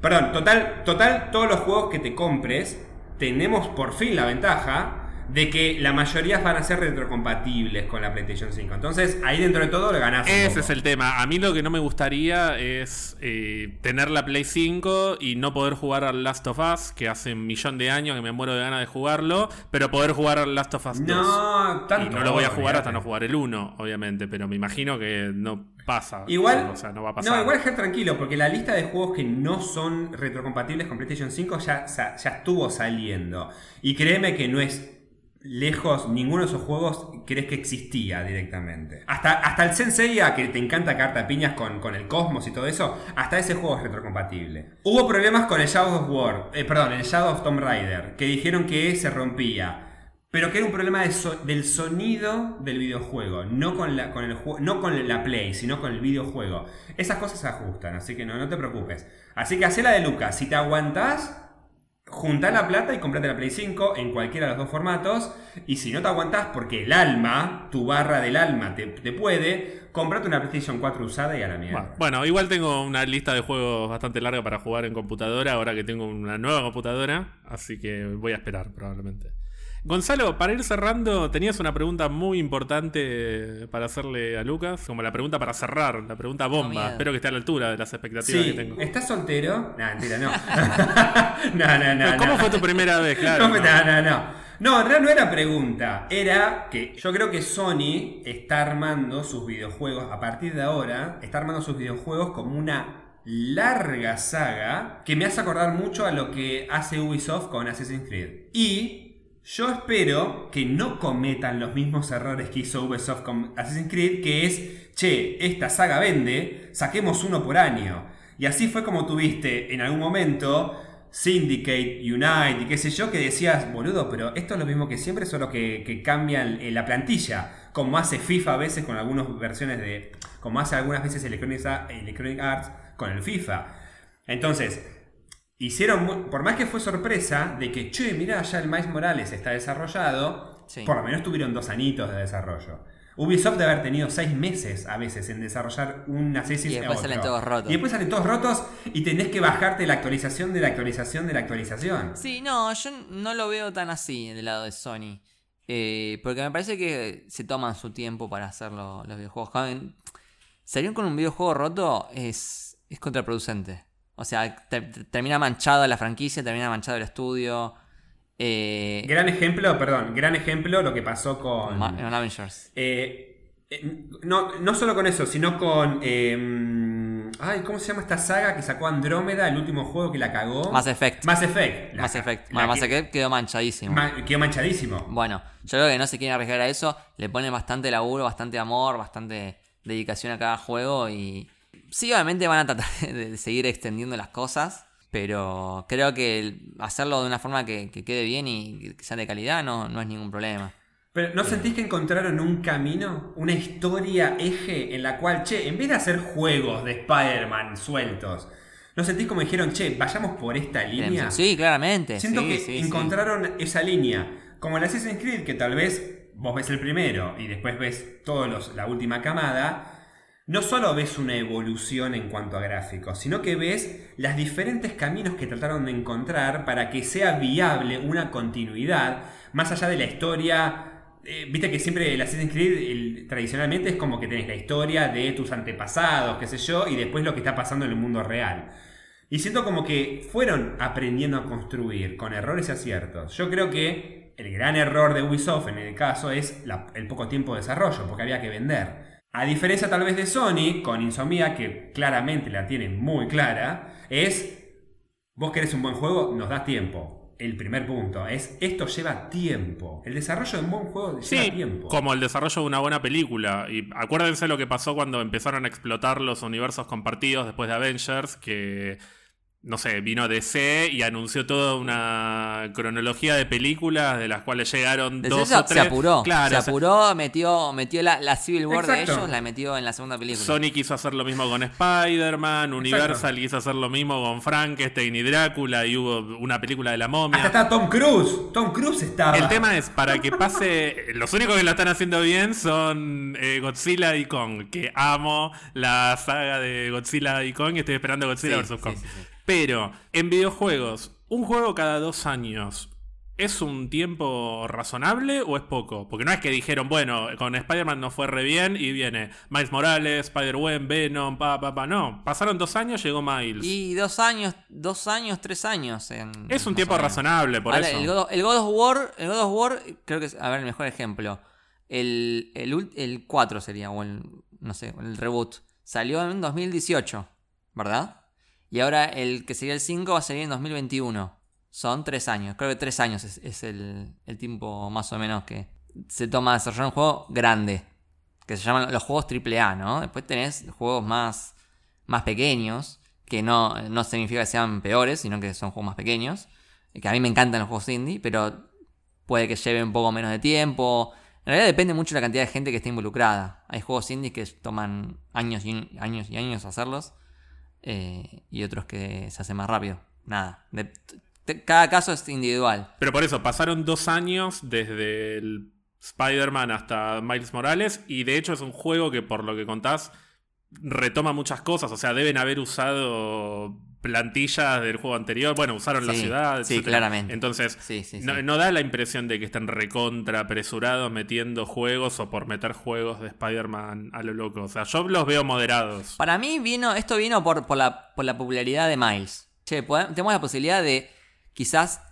Perdón, total, total, todos los juegos que te compres, tenemos por fin la ventaja de que la mayoría van a ser retrocompatibles con la PlayStation 5. Entonces, ahí dentro de todo lo ganás. Ese poco. es el tema. A mí lo que no me gustaría es eh, tener la Play 5 y no poder jugar al Last of Us, que hace un millón de años que me muero de ganas de jugarlo, pero poder jugar al Last of Us 2. No, y tanto. no lo voy a jugar hasta no jugar el 1, obviamente, pero me imagino que no pasa. Igual, O sea, no va a pasar. no, igual estar tranquilo, porque la lista de juegos que no son retrocompatibles con PlayStation 5 ya, ya, ya estuvo saliendo. Y créeme que no es lejos, ninguno de esos juegos crees que existía directamente. Hasta, hasta el Senseiya, que te encanta carta piñas con, con el Cosmos y todo eso, hasta ese juego es retrocompatible. Hubo problemas con el Shadow of War, eh, perdón, el Shadow of Tomb Raider, que dijeron que se rompía. pero que era un problema del sonido del videojuego, no con, la, con el, no con la Play, sino con el videojuego. Esas cosas se ajustan, así que no, no te preocupes. Así que hacé de Lucas, si te aguantás, juntá la plata y comprate la Play 5 en cualquiera de los dos formatos. Y si no te aguantás porque el alma, tu barra del alma te, te puede, comprate una PlayStation 4 usada y a la mierda. Bueno, igual tengo una lista de juegos bastante larga para jugar en computadora, ahora que tengo una nueva computadora, así que voy a esperar probablemente. Gonzalo, para ir cerrando, tenías una pregunta muy importante para hacerle a Lucas, como la pregunta para cerrar, la pregunta bomba. Espero que esté a la altura de las expectativas que tengo. ¿estás soltero? No, mentira, no. (laughs) no, no, no. ¿Cómo no. fue tu primera vez? Claro. ¿Cómo- no. No, no, no. No, en realidad no era pregunta. Era que yo creo que Sony está armando sus videojuegos, a partir de ahora, está armando sus videojuegos como una larga saga que me hace acordar mucho a lo que hace Ubisoft con Assassin's Creed. Y yo espero que no cometan los mismos errores que hizo Ubisoft con Assassin's Creed, que es, che, esta saga vende, saquemos uno por año. Y así fue como tuviste en algún momento Syndicate, Unite y qué sé yo, que decías, boludo, pero esto es lo mismo que siempre, solo que, que cambian eh, la plantilla, como hace FIFA a veces con algunas versiones de, como hace algunas veces Electronic, Arts con el FIFA. Entonces, hicieron, por más que fue sorpresa de que, che, mirá, ya el Miles Morales está desarrollado, Sí. por lo menos tuvieron dos anitos de desarrollo. Ubisoft debe haber tenido seis meses a veces en desarrollar un Assassin's Y después salen todos rotos. Y después salen todos rotos y tenés que bajarte la actualización de la actualización de la actualización. Sí, no, yo no lo veo tan así del lado de Sony. Eh, porque me parece que se toman su tiempo para hacer lo- los videojuegos. Salir con un videojuego roto es, es contraproducente. O sea, te- te- termina manchada la franquicia, termina manchado el estudio. Eh, Gran ejemplo, perdón, gran ejemplo lo que pasó con... Ma- en Avengers. Eh, eh, no, no solo con eso, sino con... ay, ¿cómo se llama esta saga que sacó Andrómeda, el último juego que la cagó? Mass Effect. Mass Effect. La- Mass Effect. la Bueno, Mass que- Effect quedó manchadísimo. ma- quedó manchadísimo. Bueno, yo creo que no se quieren arriesgar a eso. Le ponen bastante laburo, bastante amor, bastante dedicación a cada juego. Y sí, obviamente van a tratar (laughs) de, seguir extendiendo las cosas. Pero creo que hacerlo de una forma que, que quede bien y que sea de calidad no, no es ningún problema. Pero ¿no sentís que encontraron un camino, una historia eje en la cual, che, en vez de hacer juegos de Spider-Man sueltos, ¿no sentís como dijeron, che, vayamos por esta línea? Sí, claramente. Siento sí, que sí, sí. encontraron esa línea. Como el Assassin's Creed, que tal vez vos ves el primero y después ves todos los, la última camada. No solo ves una evolución en cuanto a gráficos, sino que ves los diferentes caminos que trataron de encontrar para que sea viable una continuidad, más allá de la historia. eh, Viste que siempre el Assassin's Creed tradicionalmente es como que tenés la historia de tus antepasados, qué sé yo, y después lo que está pasando en el mundo real. Y siento como que fueron aprendiendo a construir con errores y aciertos. Yo creo que el gran error de Ubisoft en el caso es el poco tiempo de desarrollo, porque había que vender. A diferencia tal vez de Sony, con Insomnia, que claramente la tiene muy clara, es, vos querés un buen juego, nos das tiempo. El primer punto es, esto lleva tiempo. El desarrollo de un buen juego lleva Sí, tiempo. como el desarrollo de una buena película. Y acuérdense lo que pasó cuando empezaron a explotar los universos compartidos después de Avengers, que, no sé, vino DC y anunció toda una cronología de películas de las cuales llegaron Desde dos eso o tres. se apuró. Claro, se o sea, apuró, metió, metió la, la Civil War de ellos, la metió en la segunda película. Sony quiso hacer lo mismo con Spider-Man, Universal quiso hacer lo mismo con Frankenstein y Drácula, y hubo una película de la momia. Hasta está Tom Cruise. Tom Cruise estaba. El tema es, para que pase, (laughs) los únicos que lo están haciendo bien son eh, Godzilla y Kong, que amo la saga de Godzilla y Kong y estoy esperando Godzilla Sí, vs. sí, Kong. sí, sí. Pero, en videojuegos, ¿un juego cada dos años es un tiempo razonable o es poco? Porque no es que dijeron, bueno, con Spider-Man no fue re bien y viene Miles Morales, Spider-Man, Venom, pa, pa, pa. No, pasaron dos años, llegó Miles. Y dos años, dos años, tres años. en- es un tiempo razonable, por Ahora, eso. El God, of- el God of War, el God of War, creo que es, a ver, el mejor ejemplo. El, el, el 4 sería, o el, no sé, el reboot. Salió en 2018, ¿verdad? Y ahora el que sería el 5 va a salir en 2021. Son tres años. Creo que tres años es, el tiempo más o menos que se toma desarrollar un juego grande. Que se llaman los juegos AAA, ¿no? Después tenés juegos más, más pequeños. Que no, no significa que sean peores, sino que son juegos más pequeños. Que a mí me encantan los juegos indie, pero puede que lleve un poco menos de tiempo. En realidad depende mucho de la cantidad de gente que esté involucrada. Hay juegos indies que toman años y años y años hacerlos. Eh, y otros que se hacen más rápido. Nada. cada caso es individual. Pero por eso, pasaron dos años desde el Spider-Man hasta Miles Morales. Y de hecho es un juego que, por lo que contás, retoma muchas cosas. O sea, deben haber usado plantillas del juego anterior. Bueno, usaron la Sí, ciudad. sí, etcétera. claramente. Entonces, Sí, sí, no, sí. no da la impresión de que estén recontra apresurados metiendo juegos o por meter juegos de Spider-Man a lo loco. O sea, yo los veo moderados. Para mí vino, esto vino por, por, la, por la popularidad de Miles. Che, tenemos la posibilidad de quizás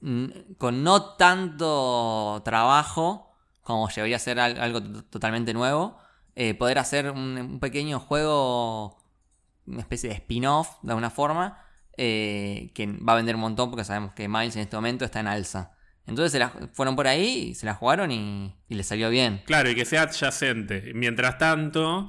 mm, con no tanto trabajo, como llegaría a ser al- algo to- totalmente nuevo, eh, poder hacer un, un pequeño juego, una especie de spin-off de alguna forma, eh, que va a vender un montón porque sabemos que Miles en este momento está en alza. Entonces se la- fueron por ahí, y se la jugaron y, y les salió bien. Claro, y que sea adyacente. Mientras tanto,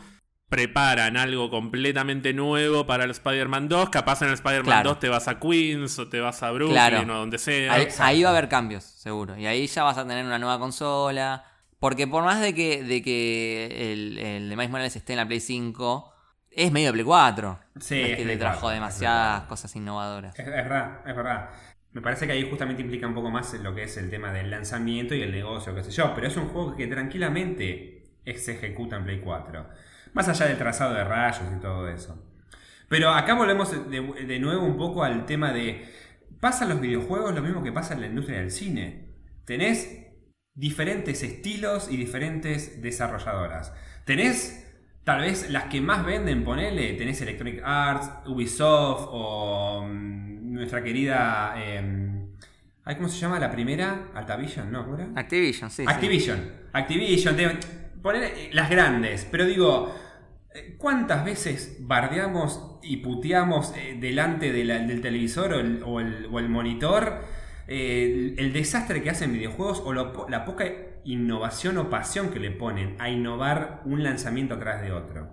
preparan algo completamente nuevo para el Spider-Man 2. Capaz en el Spider-Man Claro. 2 te vas a Queens o te vas a Brooklyn Claro. o donde sea. Ahí va a haber cambios, seguro. Y ahí ya vas a tener una nueva consola. Porque por más de que, de que el, el de Miles Morales esté en la Play 5, es medio Play 4. Sí, No es que le trajo 4, es demasiadas cosas innovadoras. Es, es verdad, es verdad. Me parece que ahí justamente implica un poco más lo que es el tema del lanzamiento y el negocio, qué sé yo. Pero es un juego que tranquilamente se ejecuta en Play 4. Más allá del trazado de rayos y todo eso. Pero acá volvemos de, de nuevo un poco al tema de... Pasa en los videojuegos lo mismo que pasa en la industria del cine. Tenés diferentes estilos y diferentes desarrolladoras. Tenés tal vez las que más venden, ponele, tenés Electronic Arts, Ubisoft o mm, nuestra querida... eh, ay, ¿Cómo se llama la primera? Altavision, ¿no? ¿Cómo era? Activision, sí. sí. Activision. Activision, te- ponele, eh, las grandes. Pero digo, eh, ¿cuántas veces bardeamos y puteamos eh, delante de la- del televisor o el, o el- o el monitor eh, el, el desastre que hacen videojuegos o lo la poca innovación o pasión que le ponen a innovar un lanzamiento atrás de otro?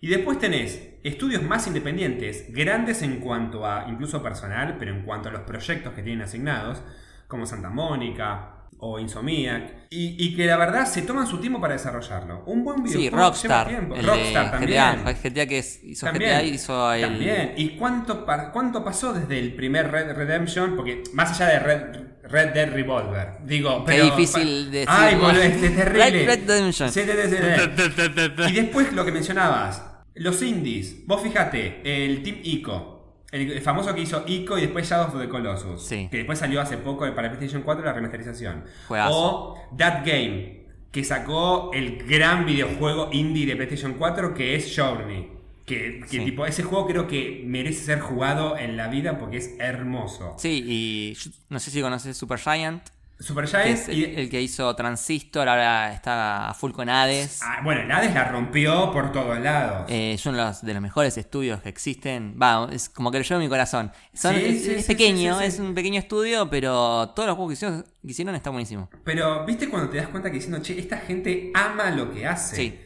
Y después tenés estudios más independientes, grandes en cuanto a incluso personal, pero en cuanto a los proyectos que tienen asignados, como Santa Mónica o Insomniac, y, y que la verdad se toman su tiempo para desarrollarlo. Un buen Sí, videojuego Rockstar. lleva tiempo. El Rockstar de también. GTA, GTA que hizo También, GTA hizo el. también. ¿Y cuánto pasó desde el primer Red Redemption? Porque más allá de Red, Red Dead Revolver, digo, Qué pero... difícil decir. Ay, boludo, este es terrible. Red sí. Y después lo que mencionabas, los indies. Vos fíjate, el Team Ico. El, el famoso que hizo Ico y después Shadow of the Colossus. Sí. Que después salió hace poco para PlayStation 4 la remasterización. Juegazo. O That Game, que sacó el gran videojuego indie de PlayStation 4 que es Journey. Que, que Sí. tipo, ese juego creo que merece ser jugado en la vida porque es hermoso. Sí, y yo no sé si conoces Super Giant, Super que Giant es y- el, el que hizo Transistor, ahora está a full con Hades. Ah, bueno, el Hades la rompió por todos lados. Eh, es uno de los, de los mejores estudios que existen. Va, es como que lo llevo en mi corazón. Son- Sí, es, sí, es sí, pequeño, es un pequeño estudio, pero todos los juegos que hicieron, que hicieron están buenísimos. Pero, ¿viste cuando te das cuenta que diciendo, che, esta gente ama lo que hace? Sí.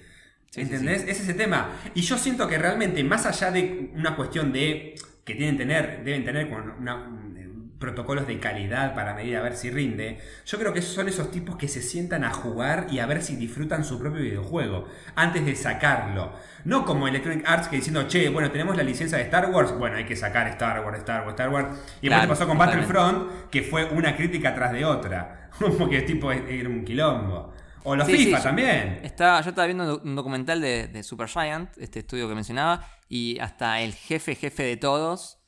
Sí, sí, ¿Entendés? Es ese tema. Y yo siento que realmente, más allá de una cuestión de que tienen tener, deben tener con una- un- protocolos de calidad para medir a ver si rinde, yo creo que son esos tipos que se sientan a jugar y a ver si disfrutan su propio videojuego antes de sacarlo. No como Electronic Arts que diciendo, che, bueno, tenemos la licencia de Star Wars, bueno, hay que sacar Star Wars, Star Wars, Star Wars. Y después Claro, te pasó con. Battlefront, que fue una crítica tras de otra. (laughs) Porque tipo era un quilombo. O los Sí, FIFA sí, también. Estaba, yo estaba viendo un doc- un documental de, de Super Giant, este estudio que mencionaba, y hasta el jefe, jefe de todos,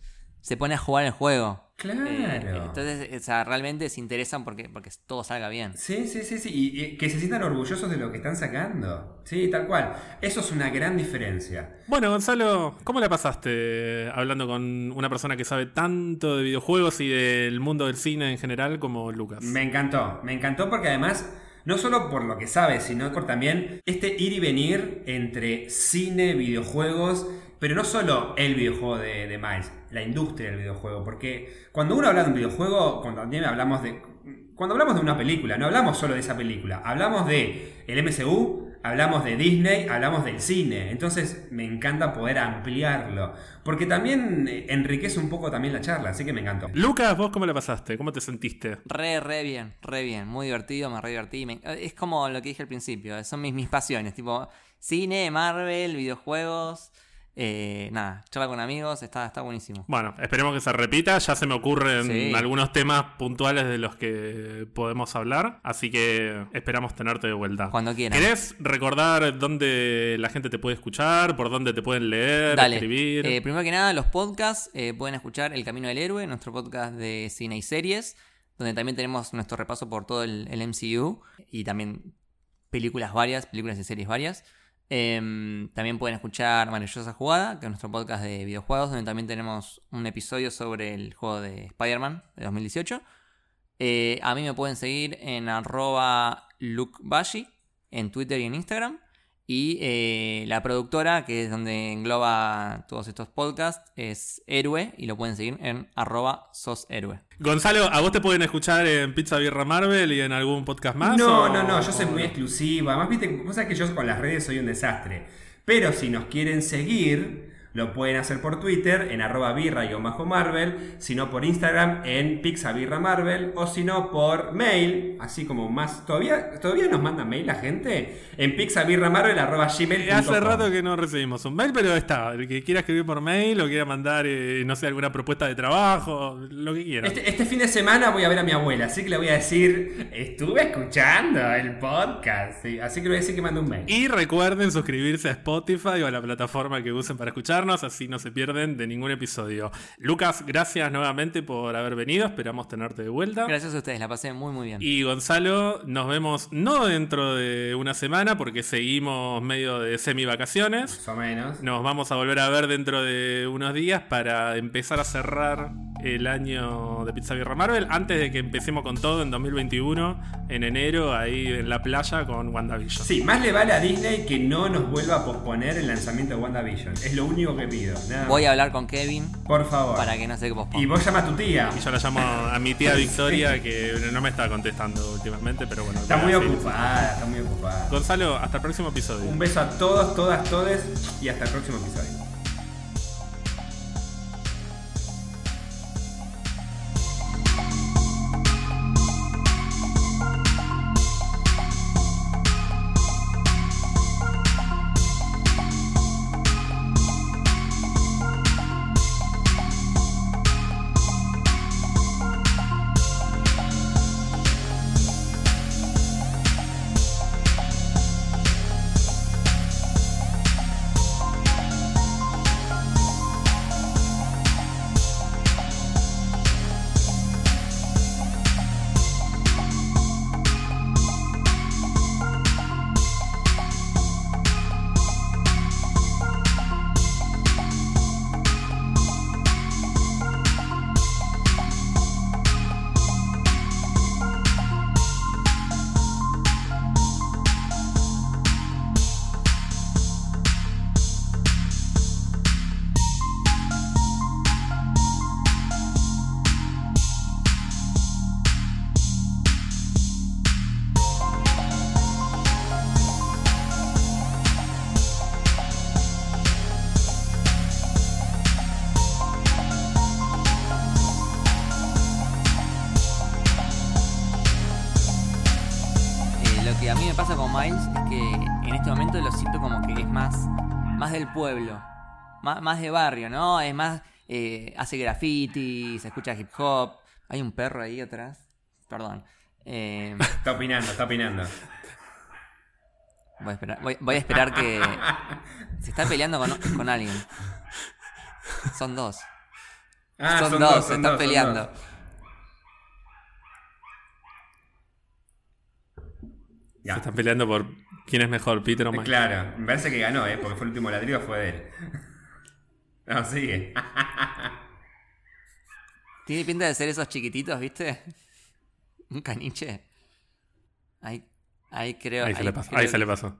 se pone a jugar el juego. Claro. Eh, entonces, o sea, realmente se interesan porque, porque todo salga bien. Sí, sí, sí, sí. Y, y que se sientan orgullosos de lo que están sacando. Sí, tal cual. Eso es una gran diferencia. Bueno, Gonzalo, ¿cómo la pasaste hablando con una persona que sabe tanto de videojuegos y del mundo del cine en general como Lucas? Me encantó. Me encantó porque además, no solo por lo que sabes, sino por también este ir y venir entre cine, videojuegos, pero no solo el videojuego de, de Miles, la industria del videojuego. Porque cuando uno habla de un videojuego, cuando también hablamos de. Cuando hablamos de una película, no hablamos solo de esa película, hablamos de el MCU, hablamos de Disney, hablamos del cine. Entonces me encanta poder ampliarlo. Porque también eh, enriquece un poco también la charla, así que me encantó. Lucas, ¿vos cómo la pasaste? ¿Cómo te sentiste? Re, re bien, re bien. Muy divertido, me re divertí. Me- Es como lo que dije al principio, son mis, mis pasiones, tipo cine, Marvel, videojuegos. Eh, nada, charla con amigos, está, está buenísimo. Bueno, esperemos que se repita. Ya se me ocurren Sí. algunos temas puntuales de los que podemos hablar. Así que esperamos tenerte de vuelta. Cuando quieran. ¿Querés recordar dónde la gente te puede escuchar? ¿Por dónde te pueden leer, Dale. escribir? Eh, primero que nada, los podcasts eh, pueden escuchar El Camino del Héroe, nuestro podcast de cine y series, donde también tenemos nuestro repaso por todo el, el MCU y también películas varias, películas y series varias. Em, también pueden escuchar Maravillosa Jugada, que es nuestro podcast de videojuegos, donde también tenemos un episodio sobre el juego de Spider-Man de 2018. Eh, a mí me pueden seguir en arroba lukebashi en Twitter y en Instagram. Y eh, la productora, que es donde engloba todos estos podcasts, es Héroe y lo pueden seguir en arroba soshéroe. Gonzalo, ¿a vos te pueden escuchar en Pizza Birra Marvel y en algún podcast más? No, o- no, no, yo soy muy no? exclusivo. Además, viste, vos sabés que yo con las redes soy un desastre. Pero si nos quieren seguir, lo pueden hacer por Twitter en arroba birra-marvel, si no por Instagram en pixabirramarvel, o si no por mail, así como más... ¿Todavía, todavía nos manda mail la gente? En pixabirramarvel arroba gmail. Hace rato que no recibimos un mail, pero está. El que quiera escribir por mail o quiera mandar, eh, no sé, alguna propuesta de trabajo, lo que quiera. Este, este fin de semana voy a ver a mi abuela, así que le voy a decir, estuve escuchando el podcast, sí, así que le voy a decir que mande un mail. Y recuerden suscribirse a Spotify o a la plataforma que usen para escucharnos, así no se pierden de ningún episodio. Lucas, gracias nuevamente por haber venido, esperamos tenerte de vuelta. Gracias a ustedes, la pasé muy muy bien. Y Gonzalo, nos vemos no dentro de una semana porque seguimos medio de semi vacaciones. Más o menos. Nos vamos a volver a ver dentro de unos días para empezar a cerrar el año de Pizza Birra Marvel antes de que empecemos con todo en 2021, en enero, ahí en la playa con WandaVision. Sí, más le vale a Disney que no nos vuelva a posponer el lanzamiento de WandaVision. Es lo único que pido. nada Voy a hablar con Kevin Por favor. para que no se posponga. Y vos llama a tu tía. Y yo la llamo a mi tía Victoria, (laughs) que no me está contestando últimamente, pero bueno. Está muy ocupada, está muy ocupada. Gonzalo, hasta el próximo episodio. Un beso a todos, todas, todes y hasta el próximo episodio. Pueblo, más, más de barrio, ¿no? Es más, eh, hace graffiti, se escucha hip hop. Hay un perro ahí atrás. Perdón. Eh, (laughs) Está opinando, está opinando. voy, a esperar, voy, voy a esperar que... Se está peleando con, con alguien. Son dos. Ah, son, dos, se son están dos, son peleando. Se están peleando por quién es mejor, Peter o Mike. Claro, me parece que ganó, ¿eh? Porque fue el último ladrillo, fue de él. (laughs) No, sigue. (laughs) Tiene pinta de ser esos chiquititos, ¿viste? (laughs) Un caniche. Ahí, ahí creo. Ahí se le pasó. creo Ahí se que- le pasó.